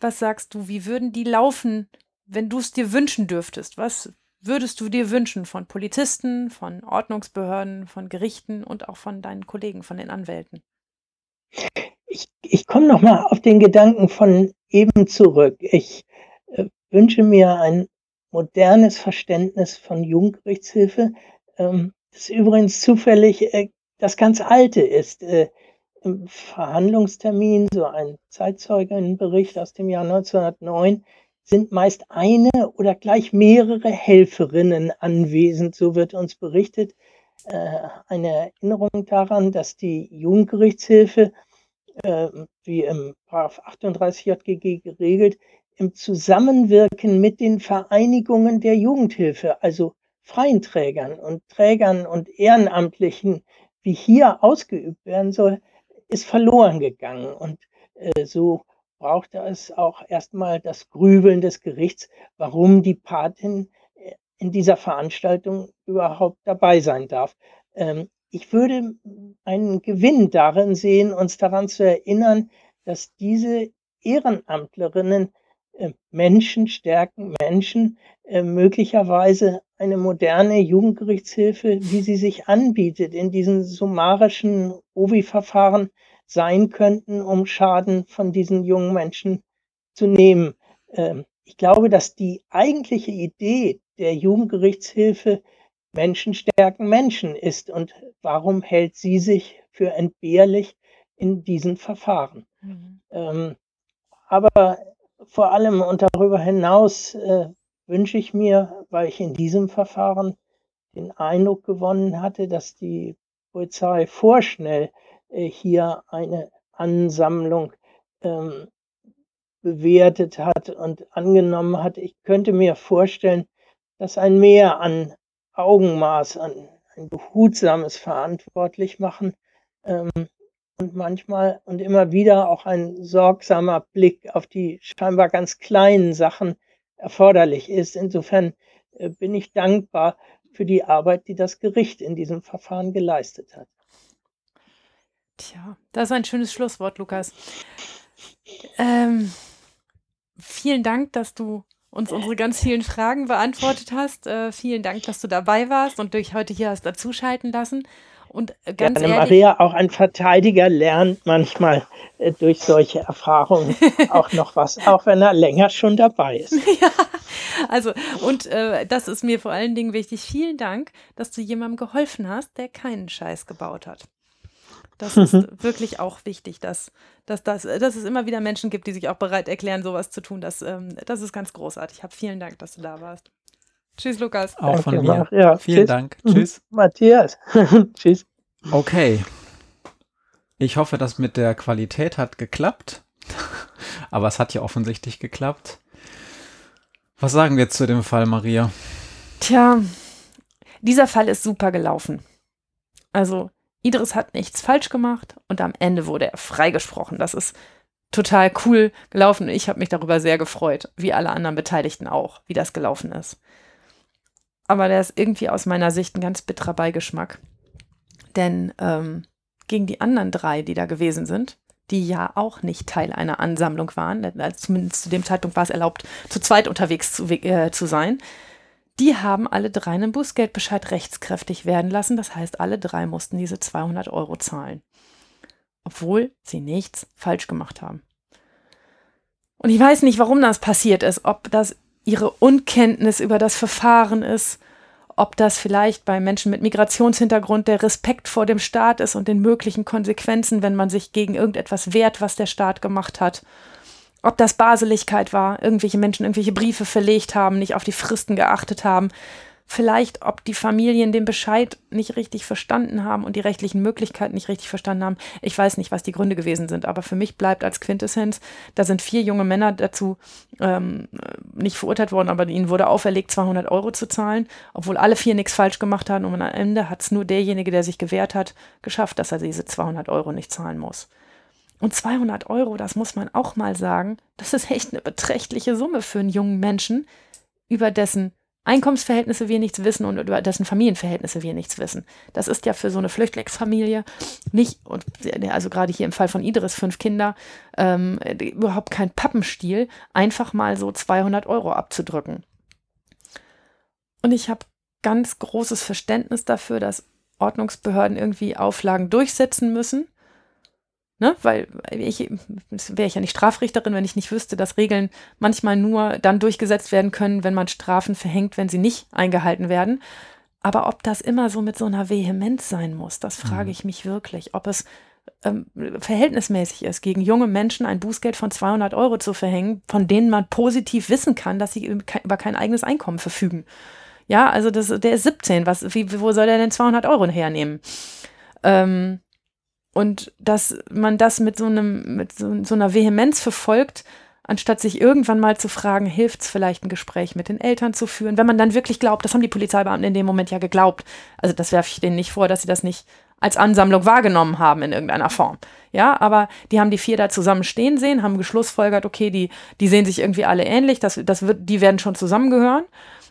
was sagst du, wie würden die laufen, wenn du es dir wünschen dürftest? Was würdest du dir wünschen von Polizisten, von Ordnungsbehörden, von Gerichten und auch von deinen Kollegen, von den Anwälten? Ich, ich komme nochmal auf den Gedanken von eben zurück. Ich äh, wünsche mir ein modernes Verständnis von Jugendgerichtshilfe, ähm, das übrigens zufällig äh, das ganz alte ist. Äh, im Verhandlungstermin, so ein Zeitzeugenbericht aus dem Jahr 1909, sind meist eine oder gleich mehrere Helferinnen anwesend, so wird uns berichtet. Äh, eine Erinnerung daran, dass die Jugendgerichtshilfe, äh, wie im 38 JGG geregelt, im Zusammenwirken mit den Vereinigungen der Jugendhilfe, also freien Trägern und Trägern und Ehrenamtlichen, wie hier ausgeübt werden soll, ist verloren gegangen. Und äh, so brauchte es auch erstmal das Grübeln des Gerichts, warum die Patin äh, in dieser Veranstaltung überhaupt dabei sein darf. Ähm, ich würde einen Gewinn darin sehen, uns daran zu erinnern, dass diese Ehrenamtlerinnen äh, Menschen stärken, Menschen äh, möglicherweise eine moderne Jugendgerichtshilfe, wie sie sich anbietet, in diesen summarischen OVI-Verfahren sein könnten, um Schaden von diesen jungen Menschen zu nehmen. Ähm, ich glaube, dass die eigentliche Idee der Jugendgerichtshilfe Menschen stärken Menschen ist. Und warum hält sie sich für entbehrlich in diesen Verfahren? Mhm. Ähm, aber vor allem und darüber hinaus äh, wünsche ich mir, weil ich in diesem Verfahren den Eindruck gewonnen hatte, dass die Polizei vorschnell hier eine Ansammlung ähm, bewertet hat und angenommen hat. Ich könnte mir vorstellen, dass ein Mehr an Augenmaß, an ein behutsames Verantwortlichmachen ähm, und manchmal und immer wieder auch ein sorgsamer Blick auf die scheinbar ganz kleinen Sachen erforderlich ist. Insofern äh, bin ich dankbar für die Arbeit, die das Gericht in diesem Verfahren geleistet hat. Tja, das ist ein schönes Schlusswort, Lukas. Ähm, vielen Dank, dass du uns unsere ganz vielen Fragen beantwortet hast. Äh, vielen Dank, dass du dabei warst und dich heute hier hast dazuschalten lassen. Und äh, ganz ja, ehrlich, Maria, auch ein Verteidiger lernt manchmal äh, durch solche Erfahrungen auch noch was, auch wenn er länger schon dabei ist. ja, also und äh, das ist mir vor allen Dingen wichtig. Vielen Dank, dass du jemandem geholfen hast, der keinen Scheiß gebaut hat. Das ist wirklich auch wichtig, dass, dass, dass, dass es immer wieder Menschen gibt, die sich auch bereit erklären, sowas zu tun. Das, ähm, das ist ganz großartig. Hab vielen Dank, dass du da warst. Tschüss, Lukas. Auch Danke, von mir. Ja, Vielen tschüss. Dank. Tschüss. Matthias. tschüss. Okay. Ich hoffe, das mit der Qualität hat geklappt. Aber es hat ja offensichtlich geklappt. Was sagen wir zu dem Fall, Maria? Tja, dieser Fall ist super gelaufen. Also, Idris hat nichts falsch gemacht und am Ende wurde er freigesprochen. Das ist total cool gelaufen. Ich habe mich darüber sehr gefreut, wie alle anderen Beteiligten auch, wie das gelaufen ist. Aber der ist irgendwie aus meiner Sicht ein ganz bitterer Beigeschmack. Denn ähm, gegen die anderen drei, die da gewesen sind, die ja auch nicht Teil einer Ansammlung waren, zumindest zu dem Zeitpunkt war es erlaubt, zu zweit unterwegs zu, äh, zu sein, die haben alle drei einen Bußgeldbescheid rechtskräftig werden lassen. Das heißt, alle drei mussten diese 200 Euro zahlen. Obwohl sie nichts falsch gemacht haben. Und ich weiß nicht, warum das passiert ist. Ob das ihre Unkenntnis über das Verfahren ist, ob das vielleicht bei Menschen mit Migrationshintergrund der Respekt vor dem Staat ist und den möglichen Konsequenzen, wenn man sich gegen irgendetwas wehrt, was der Staat gemacht hat ob das Baseligkeit war, irgendwelche Menschen irgendwelche Briefe verlegt haben, nicht auf die Fristen geachtet haben, vielleicht ob die Familien den Bescheid nicht richtig verstanden haben und die rechtlichen Möglichkeiten nicht richtig verstanden haben. Ich weiß nicht, was die Gründe gewesen sind, aber für mich bleibt als Quintessenz, da sind vier junge Männer dazu ähm, nicht verurteilt worden, aber ihnen wurde auferlegt, 200 Euro zu zahlen, obwohl alle vier nichts falsch gemacht haben und am Ende hat es nur derjenige, der sich gewehrt hat, geschafft, dass er diese 200 Euro nicht zahlen muss. Und 200 Euro, das muss man auch mal sagen, das ist echt eine beträchtliche Summe für einen jungen Menschen, über dessen Einkommensverhältnisse wir nichts wissen und über dessen Familienverhältnisse wir nichts wissen. Das ist ja für so eine Flüchtlingsfamilie nicht, also gerade hier im Fall von Idris, fünf Kinder, ähm, überhaupt kein Pappenstiel, einfach mal so 200 Euro abzudrücken. Und ich habe ganz großes Verständnis dafür, dass Ordnungsbehörden irgendwie Auflagen durchsetzen müssen Ne? Weil ich wäre ich ja nicht Strafrichterin, wenn ich nicht wüsste, dass Regeln manchmal nur dann durchgesetzt werden können, wenn man Strafen verhängt, wenn sie nicht eingehalten werden. Aber ob das immer so mit so einer Vehemenz sein muss, das frage mhm. ich mich wirklich. Ob es ähm, verhältnismäßig ist, gegen junge Menschen ein Bußgeld von 200 Euro zu verhängen, von denen man positiv wissen kann, dass sie über kein eigenes Einkommen verfügen. Ja, also das, der ist 17. Was, wie, wo soll er denn 200 Euro hernehmen? Ähm, und dass man das mit so einem, mit so, so einer Vehemenz verfolgt, anstatt sich irgendwann mal zu fragen, hilft es vielleicht ein Gespräch mit den Eltern zu führen, wenn man dann wirklich glaubt, das haben die Polizeibeamten in dem Moment ja geglaubt. Also das werfe ich denen nicht vor, dass sie das nicht als Ansammlung wahrgenommen haben in irgendeiner Form. Ja, aber die haben die vier da zusammen stehen sehen, haben geschlussfolgert, okay, die, die sehen sich irgendwie alle ähnlich, das, das wird, die werden schon zusammengehören.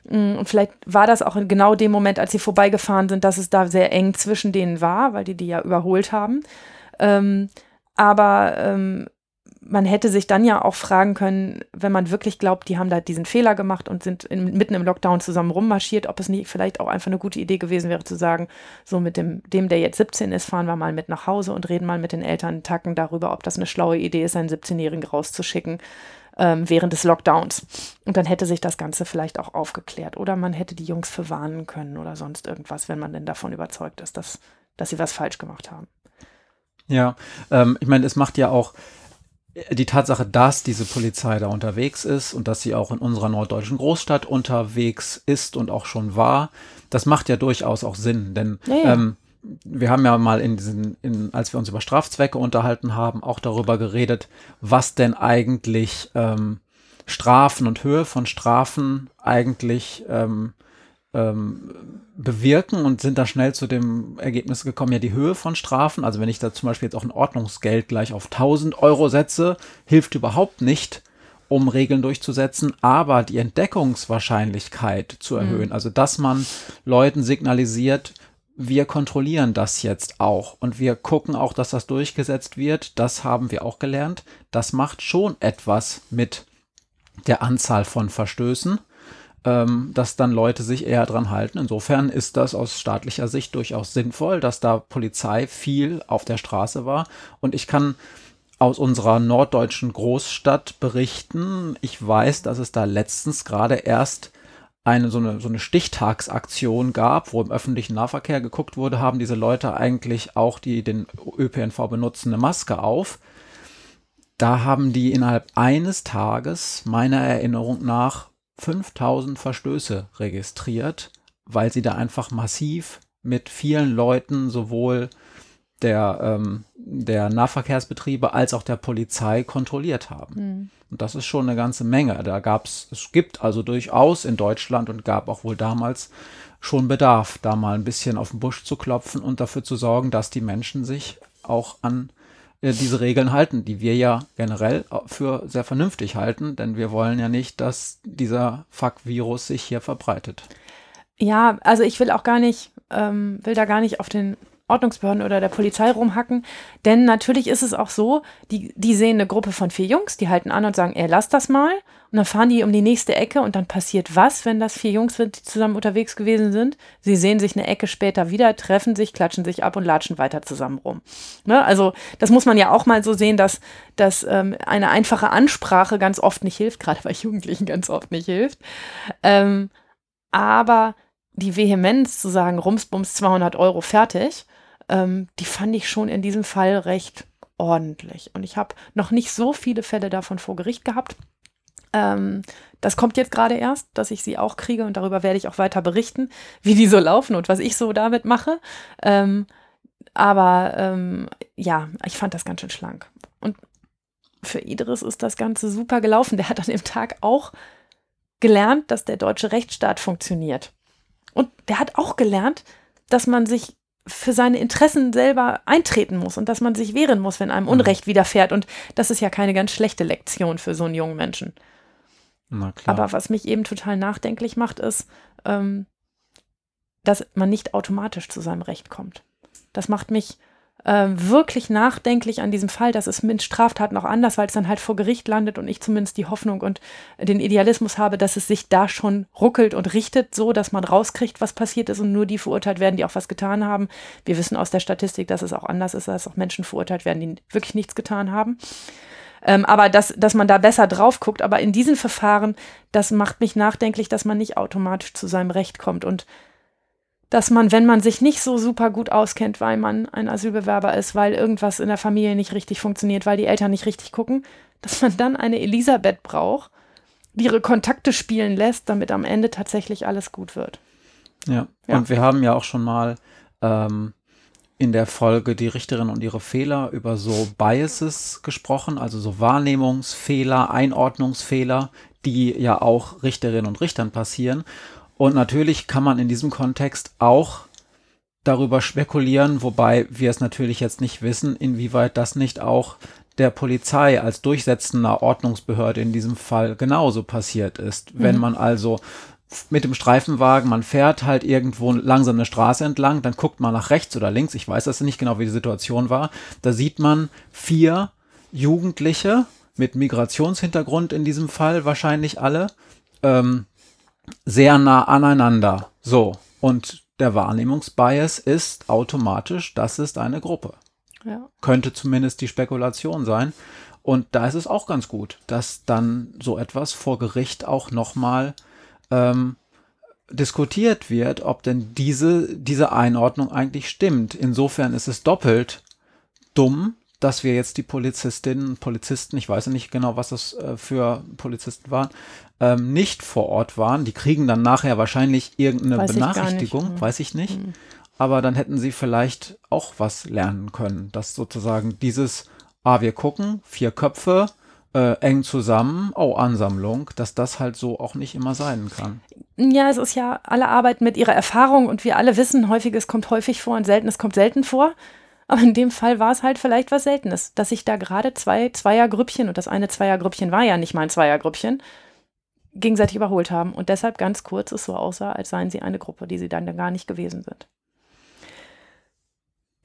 Mm, und vielleicht war das auch in genau dem Moment, als sie vorbeigefahren sind, dass es da sehr eng zwischen denen war, weil die die ja überholt haben. Ähm, aber ähm, man hätte sich dann ja auch fragen können, wenn man wirklich glaubt, die haben da diesen Fehler gemacht und sind in, mitten im Lockdown zusammen rummarschiert, ob es nicht vielleicht auch einfach eine gute Idee gewesen wäre zu sagen, so mit dem, dem, der jetzt 17 ist, fahren wir mal mit nach Hause und reden mal mit den Eltern tacken darüber, ob das eine schlaue Idee ist, einen 17-Jährigen rauszuschicken ähm, während des Lockdowns. Und dann hätte sich das Ganze vielleicht auch aufgeklärt. Oder man hätte die Jungs verwarnen können oder sonst irgendwas, wenn man denn davon überzeugt ist, dass, dass sie was falsch gemacht haben. Ja, ähm, ich meine, es macht ja auch die Tatsache, dass diese Polizei da unterwegs ist und dass sie auch in unserer norddeutschen Großstadt unterwegs ist und auch schon war, das macht ja durchaus auch Sinn, denn ja, ja. Ähm, wir haben ja mal in diesen, in, als wir uns über Strafzwecke unterhalten haben, auch darüber geredet, was denn eigentlich ähm, Strafen und Höhe von Strafen eigentlich ähm, ähm, bewirken und sind da schnell zu dem Ergebnis gekommen, ja, die Höhe von Strafen, also wenn ich da zum Beispiel jetzt auch ein Ordnungsgeld gleich auf 1000 Euro setze, hilft überhaupt nicht, um Regeln durchzusetzen, aber die Entdeckungswahrscheinlichkeit zu erhöhen, mhm. also dass man Leuten signalisiert, wir kontrollieren das jetzt auch und wir gucken auch, dass das durchgesetzt wird. Das haben wir auch gelernt. Das macht schon etwas mit der Anzahl von Verstößen, ähm, dass dann Leute sich eher dran halten. Insofern ist das aus staatlicher Sicht durchaus sinnvoll, dass da Polizei viel auf der Straße war. Und ich kann aus unserer norddeutschen Großstadt berichten. Ich weiß, dass es da letztens gerade erst eine so, eine so eine Stichtagsaktion gab, wo im öffentlichen Nahverkehr geguckt wurde, haben diese Leute eigentlich auch, die den ÖPNV benutzen, eine Maske auf. Da haben die innerhalb eines Tages meiner Erinnerung nach 5000 Verstöße registriert, weil sie da einfach massiv mit vielen Leuten sowohl der, ähm, der Nahverkehrsbetriebe als auch der Polizei kontrolliert haben. Mhm. Und das ist schon eine ganze Menge. Da gab es, es gibt also durchaus in Deutschland und gab auch wohl damals schon Bedarf, da mal ein bisschen auf den Busch zu klopfen und dafür zu sorgen, dass die Menschen sich auch an äh, diese Regeln halten, die wir ja generell für sehr vernünftig halten, denn wir wollen ja nicht, dass dieser Fuck-Virus sich hier verbreitet. Ja, also ich will auch gar nicht, ähm, will da gar nicht auf den Ordnungsbehörden oder der Polizei rumhacken. Denn natürlich ist es auch so, die, die sehen eine Gruppe von vier Jungs, die halten an und sagen, ey, lass das mal. Und dann fahren die um die nächste Ecke und dann passiert was, wenn das vier Jungs sind, die zusammen unterwegs gewesen sind. Sie sehen sich eine Ecke später wieder, treffen sich, klatschen sich ab und latschen weiter zusammen rum. Ne? Also das muss man ja auch mal so sehen, dass, dass ähm, eine einfache Ansprache ganz oft nicht hilft, gerade bei Jugendlichen ganz oft nicht hilft. Ähm, aber die Vehemenz zu sagen, Rumsbums 200 Euro fertig, ähm, die fand ich schon in diesem Fall recht ordentlich. Und ich habe noch nicht so viele Fälle davon vor Gericht gehabt. Ähm, das kommt jetzt gerade erst, dass ich sie auch kriege und darüber werde ich auch weiter berichten, wie die so laufen und was ich so damit mache. Ähm, aber ähm, ja, ich fand das ganz schön schlank. Und für Idris ist das Ganze super gelaufen. Der hat an dem Tag auch gelernt, dass der deutsche Rechtsstaat funktioniert. Und der hat auch gelernt, dass man sich für seine Interessen selber eintreten muss und dass man sich wehren muss, wenn einem mhm. Unrecht widerfährt. Und das ist ja keine ganz schlechte Lektion für so einen jungen Menschen. Aber was mich eben total nachdenklich macht, ist, ähm, dass man nicht automatisch zu seinem Recht kommt. Das macht mich äh, wirklich nachdenklich an diesem Fall. Das ist mit Straftaten auch anders, weil es dann halt vor Gericht landet und ich zumindest die Hoffnung und den Idealismus habe, dass es sich da schon ruckelt und richtet, so dass man rauskriegt, was passiert ist und nur die verurteilt werden, die auch was getan haben. Wir wissen aus der Statistik, dass es auch anders ist, dass auch Menschen verurteilt werden, die wirklich nichts getan haben. Ähm, aber dass, dass man da besser drauf guckt. Aber in diesen Verfahren, das macht mich nachdenklich, dass man nicht automatisch zu seinem Recht kommt. Und dass man, wenn man sich nicht so super gut auskennt, weil man ein Asylbewerber ist, weil irgendwas in der Familie nicht richtig funktioniert, weil die Eltern nicht richtig gucken, dass man dann eine Elisabeth braucht, die ihre Kontakte spielen lässt, damit am Ende tatsächlich alles gut wird. Ja, ja. und wir haben ja auch schon mal ähm, in der Folge die Richterin und ihre Fehler über so Biases gesprochen, also so Wahrnehmungsfehler, Einordnungsfehler, die ja auch Richterinnen und Richtern passieren. Und natürlich kann man in diesem Kontext auch darüber spekulieren, wobei wir es natürlich jetzt nicht wissen, inwieweit das nicht auch der Polizei als durchsetzender Ordnungsbehörde in diesem Fall genauso passiert ist. Mhm. Wenn man also mit dem Streifenwagen, man fährt halt irgendwo langsam eine Straße entlang, dann guckt man nach rechts oder links, ich weiß das nicht genau, wie die Situation war, da sieht man vier Jugendliche mit Migrationshintergrund in diesem Fall, wahrscheinlich alle, ähm, sehr nah aneinander. So, und der Wahrnehmungsbias ist automatisch, das ist eine Gruppe. Ja. Könnte zumindest die Spekulation sein. Und da ist es auch ganz gut, dass dann so etwas vor Gericht auch nochmal ähm, diskutiert wird, ob denn diese, diese Einordnung eigentlich stimmt. Insofern ist es doppelt dumm, dass wir jetzt die Polizistinnen und Polizisten, ich weiß ja nicht genau, was das äh, für Polizisten waren, ähm, nicht vor Ort waren. Die kriegen dann nachher wahrscheinlich irgendeine weiß Benachrichtigung, ich hm. weiß ich nicht. Hm. Aber dann hätten sie vielleicht auch was lernen können, dass sozusagen dieses, ah, wir gucken, vier Köpfe, äh, eng zusammen, oh, Ansammlung, dass das halt so auch nicht immer sein kann. Ja, es ist ja alle Arbeit mit ihrer Erfahrung und wir alle wissen, häufiges kommt häufig vor und seltenes kommt selten vor. Aber in dem Fall war es halt vielleicht was Seltenes, dass sich da gerade zwei Zweiergrüppchen, und das eine Zweiergrüppchen war ja nicht mal ein Zweiergrüppchen, gegenseitig überholt haben und deshalb ganz kurz es so aussah, als seien sie eine Gruppe, die sie dann gar nicht gewesen sind.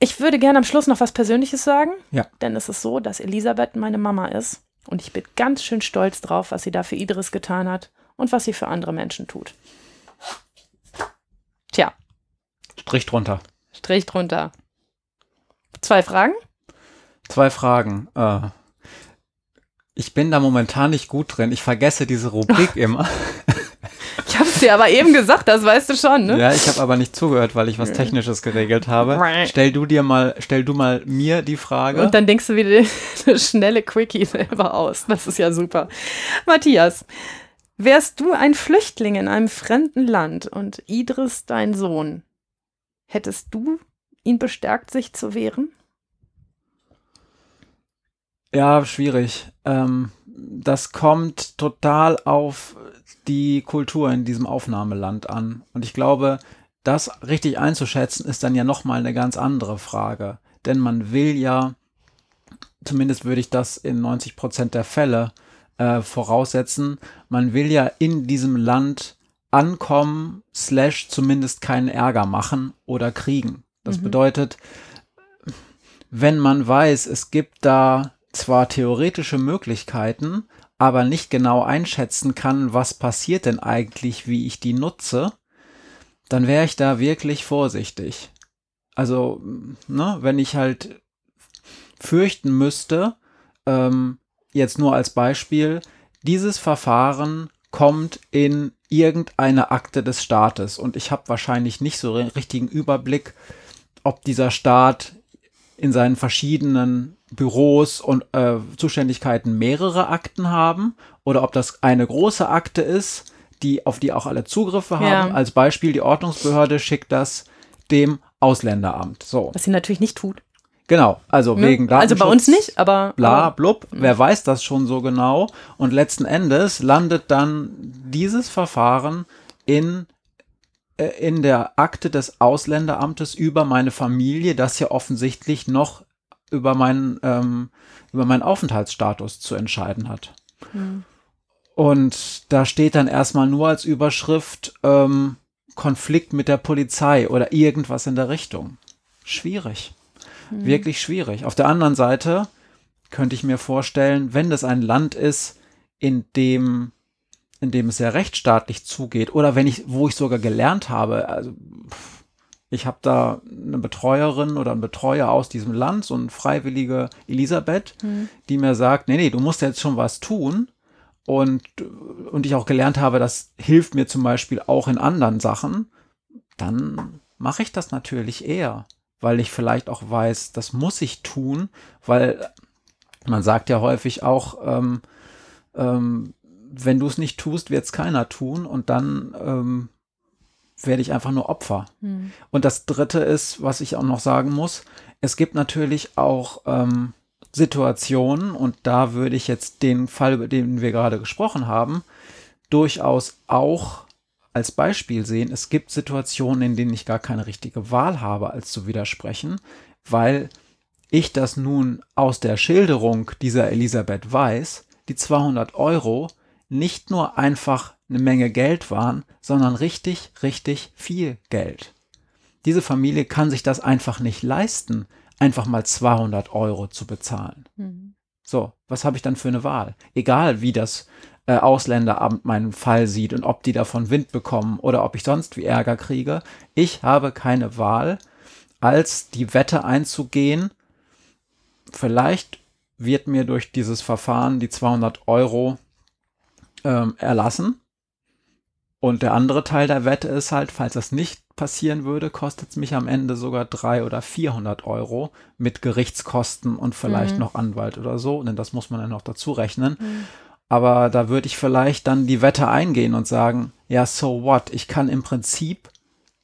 Ich würde gerne am Schluss noch was Persönliches sagen, ja. denn es ist so, dass Elisabeth meine Mama ist und ich bin ganz schön stolz drauf, was sie da für Idris getan hat und was sie für andere Menschen tut. Tja. Strich drunter. Strich drunter. Zwei Fragen? Zwei Fragen. Äh, ich bin da momentan nicht gut drin. Ich vergesse diese Rubrik immer. Ich habe es dir aber eben gesagt, das weißt du schon, ne? Ja, ich habe aber nicht zugehört, weil ich was Technisches geregelt habe. Stell du dir mal, stell du mal mir die Frage. Und dann denkst du wieder eine schnelle Quickie selber aus. Das ist ja super. Matthias, wärst du ein Flüchtling in einem fremden Land und Idris dein Sohn, hättest du ihn bestärkt, sich zu wehren? Ja, schwierig. Ähm, das kommt total auf die Kultur in diesem Aufnahmeland an. Und ich glaube, das richtig einzuschätzen, ist dann ja nochmal eine ganz andere Frage. Denn man will ja, zumindest würde ich das in 90 Prozent der Fälle äh, voraussetzen, man will ja in diesem Land ankommen, slash zumindest keinen Ärger machen oder kriegen. Das mhm. bedeutet, wenn man weiß, es gibt da zwar theoretische Möglichkeiten, aber nicht genau einschätzen kann, was passiert denn eigentlich, wie ich die nutze, dann wäre ich da wirklich vorsichtig. Also, ne, wenn ich halt fürchten müsste, ähm, jetzt nur als Beispiel, dieses Verfahren kommt in irgendeine Akte des Staates und ich habe wahrscheinlich nicht so richtigen Überblick, ob dieser Staat in seinen verschiedenen Büros und äh, Zuständigkeiten mehrere Akten haben oder ob das eine große Akte ist, die, auf die auch alle Zugriffe haben. Ja. Als Beispiel, die Ordnungsbehörde schickt das dem Ausländeramt. So. Was sie natürlich nicht tut. Genau, also ja. wegen Datenschutz. Also bei uns nicht, aber. Bla, blub, mhm. wer weiß das schon so genau? Und letzten Endes landet dann dieses Verfahren in äh, in der Akte des Ausländeramtes über meine Familie, das ja offensichtlich noch über meinen, ähm, über meinen Aufenthaltsstatus zu entscheiden hat. Mhm. Und da steht dann erstmal nur als Überschrift ähm, Konflikt mit der Polizei oder irgendwas in der Richtung. Schwierig. Mhm. Wirklich schwierig. Auf der anderen Seite könnte ich mir vorstellen, wenn das ein Land ist, in dem in dem es sehr rechtsstaatlich zugeht oder wenn ich, wo ich sogar gelernt habe, also ich habe da eine Betreuerin oder einen Betreuer aus diesem Land, so eine freiwillige Elisabeth, mhm. die mir sagt, nee, nee, du musst jetzt schon was tun. Und, und ich auch gelernt habe, das hilft mir zum Beispiel auch in anderen Sachen, dann mache ich das natürlich eher, weil ich vielleicht auch weiß, das muss ich tun, weil man sagt ja häufig auch, ähm, ähm, wenn du es nicht tust, wird es keiner tun und dann ähm, werde ich einfach nur Opfer. Mhm. Und das Dritte ist, was ich auch noch sagen muss, es gibt natürlich auch ähm, Situationen, und da würde ich jetzt den Fall, über den wir gerade gesprochen haben, durchaus auch als Beispiel sehen. Es gibt Situationen, in denen ich gar keine richtige Wahl habe, als zu widersprechen, weil ich das nun aus der Schilderung dieser Elisabeth weiß, die 200 Euro nicht nur einfach eine Menge Geld waren, sondern richtig, richtig viel Geld. Diese Familie kann sich das einfach nicht leisten, einfach mal 200 Euro zu bezahlen. Mhm. So, was habe ich dann für eine Wahl? Egal, wie das äh, Ausländeramt meinen Fall sieht und ob die davon Wind bekommen oder ob ich sonst wie Ärger kriege. Ich habe keine Wahl, als die Wette einzugehen. Vielleicht wird mir durch dieses Verfahren die 200 Euro ähm, erlassen. Und der andere Teil der Wette ist halt, falls das nicht passieren würde, kostet es mich am Ende sogar 300 oder 400 Euro mit Gerichtskosten und vielleicht mhm. noch Anwalt oder so, denn das muss man ja noch dazu rechnen. Mhm. Aber da würde ich vielleicht dann die Wette eingehen und sagen, ja, so what? Ich kann im Prinzip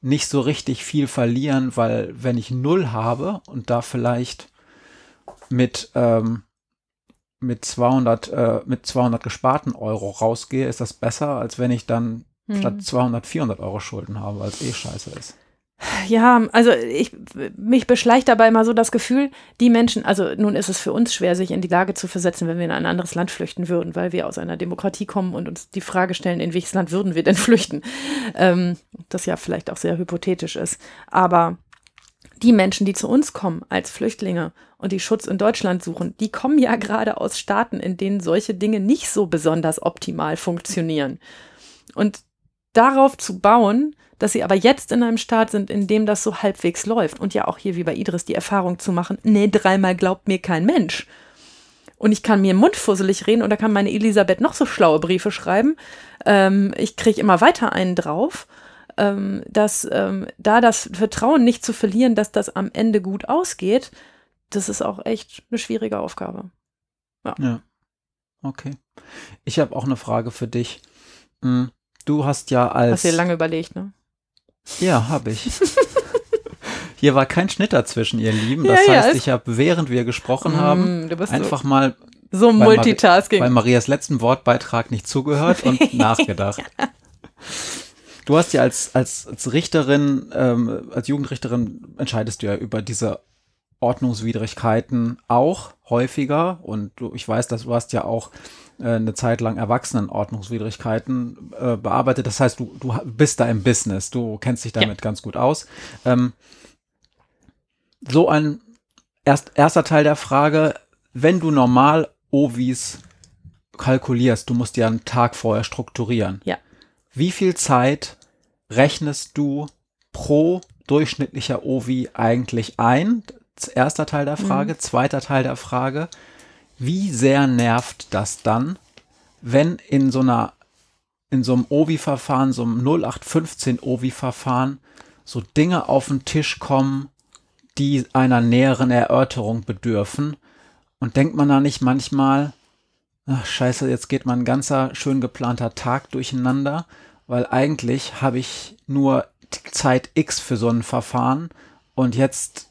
nicht so richtig viel verlieren, weil wenn ich null habe und da vielleicht mit ähm, mit 200 äh, mit 200 gesparten Euro rausgehe, ist das besser, als wenn ich dann hm. statt 200 400 Euro Schulden habe, als eh scheiße ist. Ja, also ich, mich beschleicht dabei immer so das Gefühl, die Menschen, also nun ist es für uns schwer, sich in die Lage zu versetzen, wenn wir in ein anderes Land flüchten würden, weil wir aus einer Demokratie kommen und uns die Frage stellen, in welches Land würden wir denn flüchten? Ähm, das ja vielleicht auch sehr hypothetisch ist. Aber die Menschen, die zu uns kommen als Flüchtlinge und die Schutz in Deutschland suchen, die kommen ja gerade aus Staaten, in denen solche Dinge nicht so besonders optimal funktionieren. Und darauf zu bauen, dass sie aber jetzt in einem Staat sind, in dem das so halbwegs läuft und ja auch hier wie bei Idris die Erfahrung zu machen, nee, dreimal glaubt mir kein Mensch. Und ich kann mir mundfusselig reden oder kann meine Elisabeth noch so schlaue Briefe schreiben. Ähm, ich kriege immer weiter einen drauf. Ähm, dass ähm, da das Vertrauen nicht zu verlieren, dass das am Ende gut ausgeht, das ist auch echt eine schwierige Aufgabe. Ja. ja. Okay. Ich habe auch eine Frage für dich. Hm, du hast ja als. Hast dir lange überlegt, ne? Ja, habe ich. Hier war kein Schnitt dazwischen, ihr Lieben. Das ja, heißt, ja, ich habe, während wir gesprochen mm, haben, einfach so, mal so Multitasking. Bei, bei Marias letzten Wortbeitrag nicht zugehört und nachgedacht. Du hast ja als, als, als Richterin, ähm, als Jugendrichterin entscheidest du ja über diese Ordnungswidrigkeiten auch häufiger und du, ich weiß, dass du hast ja auch äh, eine Zeit lang Erwachsenenordnungswidrigkeiten äh, bearbeitet. Das heißt, du, du bist da im Business, du kennst dich damit ja. ganz gut aus. Ähm, so ein erst, erster Teil der Frage, wenn du normal Ovis kalkulierst, du musst ja einen Tag vorher strukturieren. Ja. Wie viel Zeit rechnest du pro durchschnittlicher Ovi eigentlich ein? Erster Teil der Frage. Mhm. Zweiter Teil der Frage. Wie sehr nervt das dann, wenn in so einer, in so einem OVI-Verfahren, so einem 0815 OVI-Verfahren, so Dinge auf den Tisch kommen, die einer näheren Erörterung bedürfen? Und denkt man da nicht manchmal, ach scheiße, jetzt geht mein ganzer schön geplanter Tag durcheinander, weil eigentlich habe ich nur Zeit X für so ein Verfahren und jetzt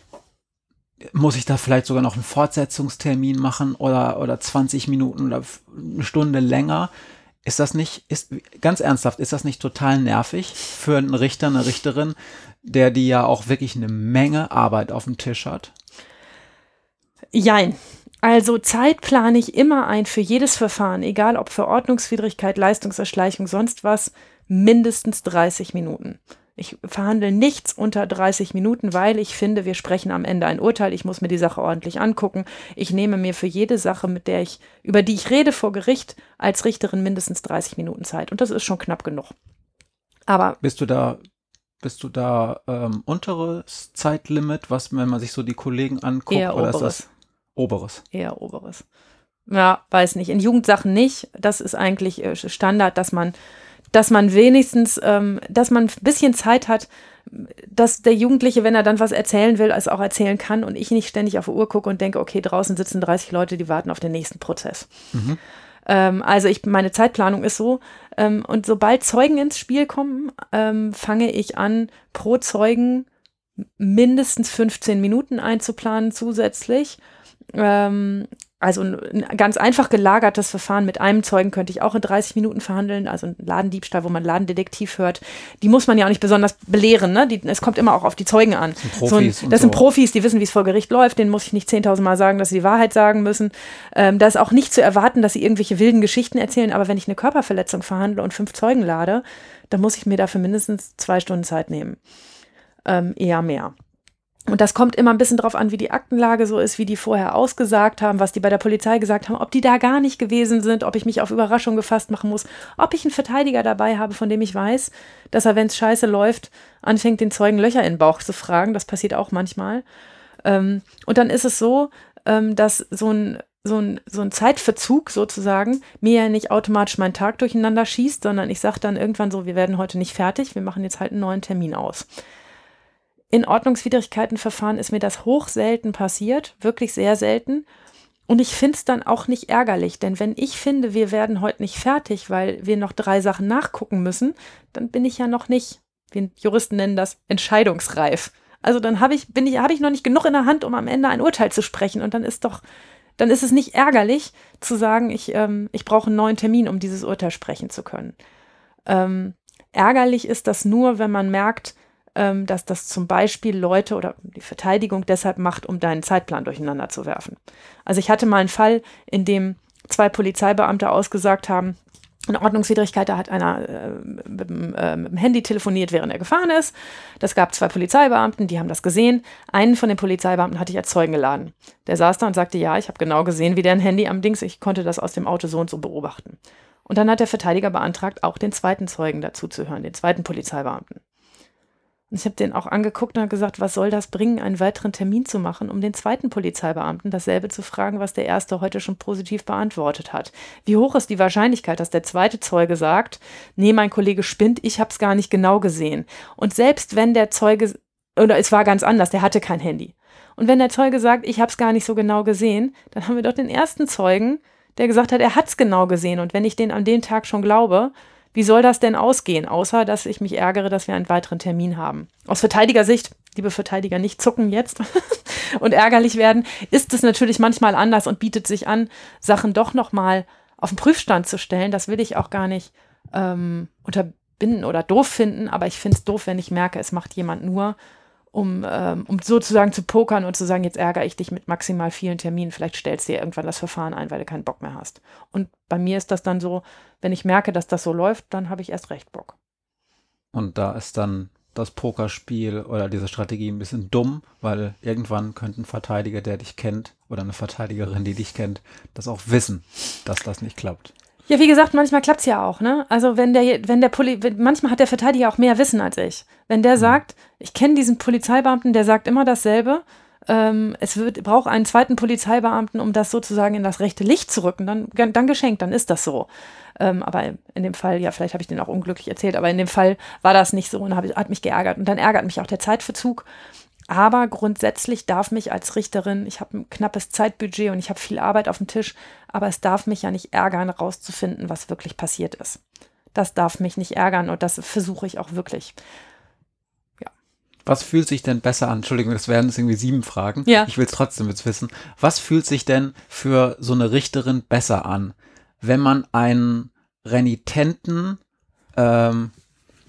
muss ich da vielleicht sogar noch einen Fortsetzungstermin machen oder, oder 20 Minuten oder eine Stunde länger? Ist das nicht, ist, ganz ernsthaft, ist das nicht total nervig für einen Richter, eine Richterin, der die ja auch wirklich eine Menge Arbeit auf dem Tisch hat? Jein. Also Zeit plane ich immer ein für jedes Verfahren, egal ob für Ordnungswidrigkeit, Leistungserschleichung, sonst was, mindestens 30 Minuten. Ich verhandle nichts unter 30 Minuten, weil ich finde, wir sprechen am Ende ein Urteil. Ich muss mir die Sache ordentlich angucken. Ich nehme mir für jede Sache, mit der ich, über die ich rede vor Gericht, als Richterin mindestens 30 Minuten Zeit. Und das ist schon knapp genug. Aber. Bist du da, bist du da ähm, unteres Zeitlimit, was, wenn man sich so die Kollegen anguckt, eher oder oberes. ist das oberes? Eher oberes. Ja, weiß nicht. In Jugendsachen nicht. Das ist eigentlich äh, Standard, dass man dass man wenigstens, ähm, dass man ein bisschen Zeit hat, dass der Jugendliche, wenn er dann was erzählen will, es auch erzählen kann und ich nicht ständig auf die Uhr gucke und denke, okay, draußen sitzen 30 Leute, die warten auf den nächsten Prozess. Mhm. Ähm, also ich, meine Zeitplanung ist so, ähm, und sobald Zeugen ins Spiel kommen, ähm, fange ich an, pro Zeugen mindestens 15 Minuten einzuplanen zusätzlich. Ähm, also ein ganz einfach gelagertes Verfahren mit einem Zeugen könnte ich auch in 30 Minuten verhandeln. Also ein Ladendiebstahl, wo man Ladendetektiv hört. Die muss man ja auch nicht besonders belehren. Ne? Die, es kommt immer auch auf die Zeugen an. Das sind Profis. So ein, das sind so. Profis, die wissen, wie es vor Gericht läuft. Denen muss ich nicht 10.000 Mal sagen, dass sie die Wahrheit sagen müssen. Ähm, da ist auch nicht zu erwarten, dass sie irgendwelche wilden Geschichten erzählen. Aber wenn ich eine Körperverletzung verhandle und fünf Zeugen lade, dann muss ich mir dafür mindestens zwei Stunden Zeit nehmen. Ähm, eher mehr. Und das kommt immer ein bisschen drauf an, wie die Aktenlage so ist, wie die vorher ausgesagt haben, was die bei der Polizei gesagt haben, ob die da gar nicht gewesen sind, ob ich mich auf Überraschung gefasst machen muss, ob ich einen Verteidiger dabei habe, von dem ich weiß, dass er, wenn es scheiße läuft, anfängt, den Zeugen Löcher in den Bauch zu fragen. Das passiert auch manchmal. Ähm, und dann ist es so, ähm, dass so ein so ein, so ein Zeitverzug sozusagen mir ja nicht automatisch meinen Tag durcheinander schießt, sondern ich sage dann irgendwann so, wir werden heute nicht fertig, wir machen jetzt halt einen neuen Termin aus. In Ordnungswidrigkeitenverfahren ist mir das hoch selten passiert, wirklich sehr selten. Und ich finde es dann auch nicht ärgerlich, denn wenn ich finde, wir werden heute nicht fertig, weil wir noch drei Sachen nachgucken müssen, dann bin ich ja noch nicht, wie Juristen nennen das, entscheidungsreif. Also dann habe ich, bin ich, habe ich noch nicht genug in der Hand, um am Ende ein Urteil zu sprechen. Und dann ist doch, dann ist es nicht ärgerlich zu sagen, ich, ähm, ich brauche einen neuen Termin, um dieses Urteil sprechen zu können. Ähm, ärgerlich ist das nur, wenn man merkt, ähm, dass das zum Beispiel Leute oder die Verteidigung deshalb macht, um deinen Zeitplan durcheinander zu werfen. Also ich hatte mal einen Fall, in dem zwei Polizeibeamte ausgesagt haben, eine Ordnungswidrigkeit, da hat einer äh, mit, dem, äh, mit, dem, Handy telefoniert, während er gefahren ist. Das gab zwei Polizeibeamten, die haben das gesehen. Einen von den Polizeibeamten hatte ich als Zeugen geladen. Der saß da und sagte, ja, ich habe genau gesehen, wie der ein Handy am Dings, ich konnte das aus dem Auto so und so beobachten. Und dann hat der Verteidiger beantragt, auch den zweiten Zeugen dazu zu hören, den zweiten Polizeibeamten. Und ich habe den auch angeguckt und gesagt, was soll das bringen, einen weiteren Termin zu machen, um den zweiten Polizeibeamten dasselbe zu fragen, was der erste heute schon positiv beantwortet hat. Wie hoch ist die Wahrscheinlichkeit, dass der zweite Zeuge sagt, nee, mein Kollege spinnt, ich habe es gar nicht genau gesehen. Und selbst wenn der Zeuge, oder es war ganz anders, der hatte kein Handy. Und wenn der Zeuge sagt, ich habe es gar nicht so genau gesehen, dann haben wir doch den ersten Zeugen, der gesagt hat, er hat es genau gesehen. Und wenn ich den an dem Tag schon glaube, wie soll das denn ausgehen, außer dass ich mich ärgere, dass wir einen weiteren Termin haben? Aus Verteidigersicht, liebe Verteidiger, nicht zucken jetzt und ärgerlich werden, ist es natürlich manchmal anders und bietet sich an, Sachen doch nochmal auf den Prüfstand zu stellen. Das will ich auch gar nicht ähm, unterbinden oder doof finden, aber ich finde es doof, wenn ich merke, es macht jemand nur, um, ähm, um sozusagen zu pokern und zu sagen, jetzt ärgere ich dich mit maximal vielen Terminen, vielleicht stellst du dir irgendwann das Verfahren ein, weil du keinen Bock mehr hast. Und bei mir ist das dann so, wenn ich merke, dass das so läuft, dann habe ich erst recht Bock. Und da ist dann das Pokerspiel oder diese Strategie ein bisschen dumm, weil irgendwann könnte ein Verteidiger, der dich kennt, oder eine Verteidigerin, die dich kennt, das auch wissen, dass das nicht klappt. Ja, wie gesagt, manchmal klappt es ja auch, ne? Also wenn der, wenn der Poli, manchmal hat der Verteidiger auch mehr Wissen als ich. Wenn der mhm. sagt, ich kenne diesen Polizeibeamten, der sagt immer dasselbe, ähm, es wird, braucht einen zweiten Polizeibeamten, um das sozusagen in das rechte Licht zu rücken, dann, dann geschenkt, dann ist das so. Ähm, aber in dem Fall, ja, vielleicht habe ich den auch unglücklich erzählt, aber in dem Fall war das nicht so und hab, hat mich geärgert. Und dann ärgert mich auch der Zeitverzug. Aber grundsätzlich darf mich als Richterin, ich habe ein knappes Zeitbudget und ich habe viel Arbeit auf dem Tisch, aber es darf mich ja nicht ärgern, rauszufinden, was wirklich passiert ist. Das darf mich nicht ärgern und das versuche ich auch wirklich. Ja. Was fühlt sich denn besser an? Entschuldigung, das wären jetzt irgendwie sieben Fragen. Ja. Ich will es trotzdem jetzt wissen. Was fühlt sich denn für so eine Richterin besser an, wenn man einen renitenten, ähm,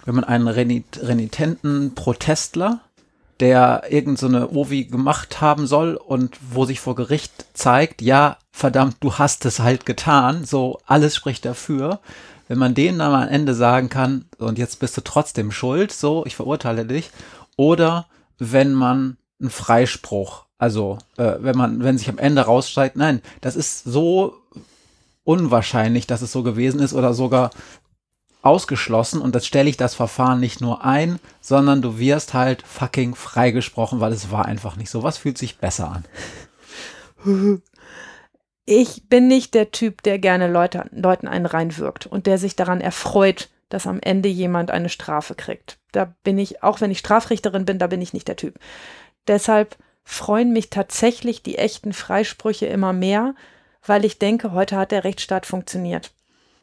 wenn man einen renitenten Protestler der irgendeine so Ovi gemacht haben soll und wo sich vor Gericht zeigt, ja, verdammt, du hast es halt getan, so alles spricht dafür. Wenn man denen dann am Ende sagen kann, und jetzt bist du trotzdem schuld, so, ich verurteile dich, oder wenn man einen Freispruch, also äh, wenn man, wenn sich am Ende raussteigt, nein, das ist so unwahrscheinlich, dass es so gewesen ist oder sogar ausgeschlossen und das stelle ich das Verfahren nicht nur ein, sondern du wirst halt fucking freigesprochen, weil es war einfach nicht so. Was fühlt sich besser an? Ich bin nicht der Typ, der gerne Leute, Leuten einen reinwirkt und der sich daran erfreut, dass am Ende jemand eine Strafe kriegt. Da bin ich, auch wenn ich Strafrichterin bin, da bin ich nicht der Typ. Deshalb freuen mich tatsächlich die echten Freisprüche immer mehr, weil ich denke, heute hat der Rechtsstaat funktioniert.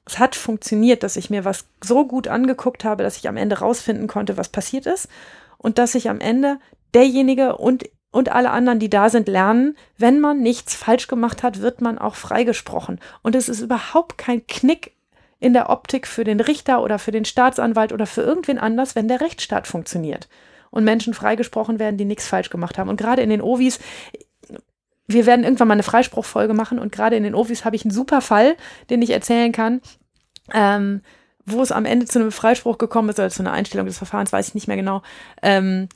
Es hat funktioniert, dass ich mir was so gut angeguckt habe, dass ich am Ende rausfinden konnte, was passiert ist und dass ich am Ende derjenige und und alle anderen, die da sind, lernen, wenn man nichts falsch gemacht hat, wird man auch freigesprochen. Und es ist überhaupt kein Knick in der Optik für den Richter oder für den Staatsanwalt oder für irgendwen anders, wenn der Rechtsstaat funktioniert und Menschen freigesprochen werden, die nichts falsch gemacht haben. Und gerade in den Ovis, wir werden irgendwann mal eine Freispruchfolge machen und gerade in den Ovis habe ich einen super Fall, den ich erzählen kann. Ähm, wo es am Ende zu einem Freispruch gekommen ist oder zu einer Einstellung des Verfahrens, weiß ich nicht mehr genau, ähm,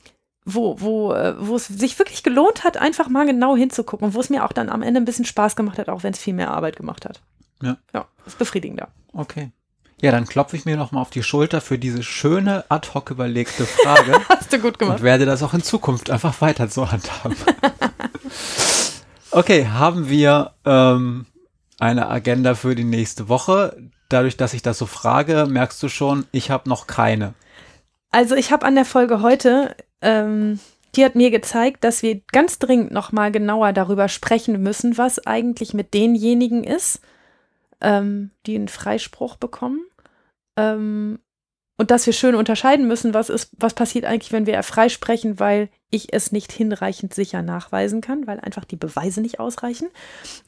wo, wo, äh, wo es sich wirklich gelohnt hat, einfach mal genau hinzugucken und wo es mir auch dann am Ende ein bisschen Spaß gemacht hat, auch wenn es viel mehr Arbeit gemacht hat. Ja. Ja, ist befriedigender. Okay. Ja, dann klopfe ich mir noch mal auf die Schulter für diese schöne ad hoc überlegte Frage. Hast du gut gemacht. Und werde das auch in Zukunft einfach weiter so handhaben. okay, haben wir ähm, eine Agenda für die nächste Woche? Dadurch, dass ich das so frage, merkst du schon, ich habe noch keine. Also ich habe an der Folge heute, ähm, die hat mir gezeigt, dass wir ganz dringend noch mal genauer darüber sprechen müssen, was eigentlich mit denjenigen ist, ähm, die einen Freispruch bekommen. Ähm, und dass wir schön unterscheiden müssen, was ist, was passiert eigentlich, wenn wir freisprechen, weil ich es nicht hinreichend sicher nachweisen kann, weil einfach die Beweise nicht ausreichen.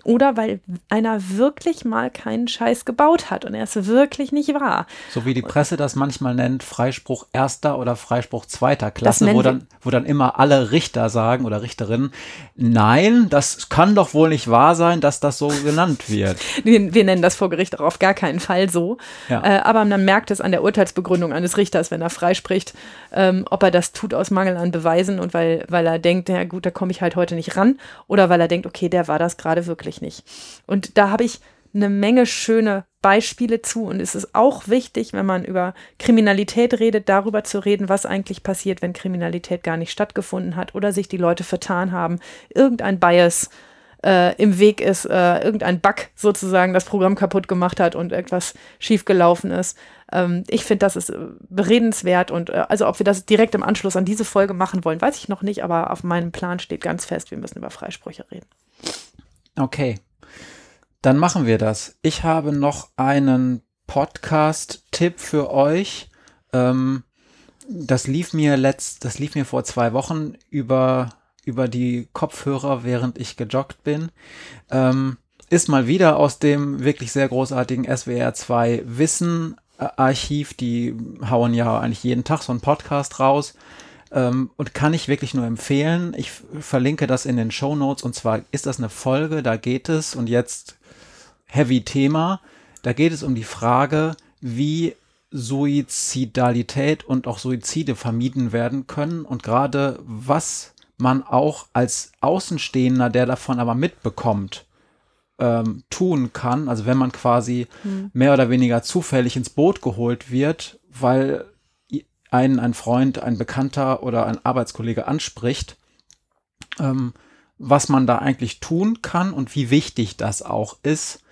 Oder weil einer wirklich mal keinen Scheiß gebaut hat und er es wirklich nicht war. So wie die Presse das manchmal nennt, Freispruch erster oder Freispruch zweiter Klasse, wo dann, wo dann immer alle Richter sagen oder Richterinnen, nein, das kann doch wohl nicht wahr sein, dass das so genannt wird. Wir, wir nennen das vor Gericht auch auf gar keinen Fall so. Ja. Äh, aber man merkt es an der Urteilsbegründung eines Richters, wenn er freispricht, ähm, ob er das tut aus Mangel an Beweisen und weil, weil er denkt, ja gut, da komme ich halt heute nicht ran, oder weil er denkt, okay, der war das gerade wirklich nicht. Und da habe ich eine Menge schöne Beispiele zu. Und es ist auch wichtig, wenn man über Kriminalität redet, darüber zu reden, was eigentlich passiert, wenn Kriminalität gar nicht stattgefunden hat oder sich die Leute vertan haben, irgendein Bias im Weg ist, äh, irgendein Bug sozusagen das Programm kaputt gemacht hat und irgendwas schiefgelaufen ist. Ähm, ich finde, das ist äh, beredenswert und äh, also ob wir das direkt im Anschluss an diese Folge machen wollen, weiß ich noch nicht, aber auf meinem Plan steht ganz fest, wir müssen über Freisprüche reden. Okay, dann machen wir das. Ich habe noch einen Podcast-Tipp für euch. Ähm, das lief mir letzt, das lief mir vor zwei Wochen über über die Kopfhörer, während ich gejoggt bin. Ähm, ist mal wieder aus dem wirklich sehr großartigen SWR 2 Wissen Archiv. Die hauen ja eigentlich jeden Tag so einen Podcast raus. Ähm, und kann ich wirklich nur empfehlen. Ich verlinke das in den Show Notes. Und zwar ist das eine Folge, da geht es, und jetzt heavy Thema, da geht es um die Frage, wie Suizidalität und auch Suizide vermieden werden können und gerade was man auch als Außenstehender, der davon aber mitbekommt, ähm, tun kann. Also wenn man quasi mhm. mehr oder weniger zufällig ins Boot geholt wird, weil einen ein Freund, ein Bekannter oder ein Arbeitskollege anspricht, ähm, was man da eigentlich tun kann und wie wichtig das auch ist,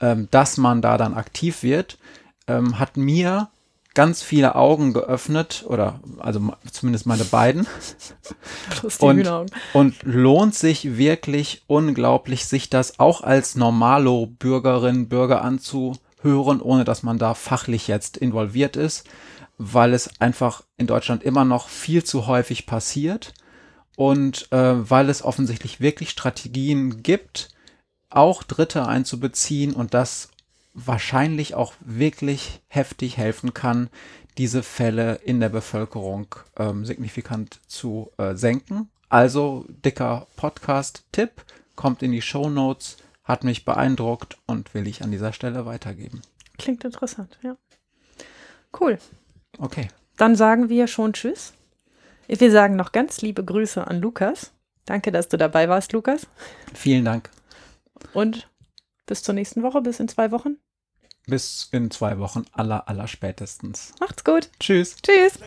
ähm, dass man da dann aktiv wird, ähm, hat mir ganz viele Augen geöffnet oder also zumindest meine beiden. Und, und lohnt sich wirklich unglaublich, sich das auch als normalo Bürgerin, Bürger anzuhören, ohne dass man da fachlich jetzt involviert ist, weil es einfach in Deutschland immer noch viel zu häufig passiert und äh, weil es offensichtlich wirklich Strategien gibt, auch Dritte einzubeziehen und das wahrscheinlich auch wirklich heftig helfen kann, diese Fälle in der Bevölkerung ähm, signifikant zu äh, senken. Also dicker Podcast-Tipp, kommt in die Show Notes, hat mich beeindruckt und will ich an dieser Stelle weitergeben. Klingt interessant, ja. Cool. Okay. Dann sagen wir schon Tschüss. Wir sagen noch ganz liebe Grüße an Lukas. Danke, dass du dabei warst, Lukas. Vielen Dank. Und bis zur nächsten Woche, bis in zwei Wochen. Bis in zwei Wochen aller, aller spätestens. Macht's gut. Tschüss. Tschüss.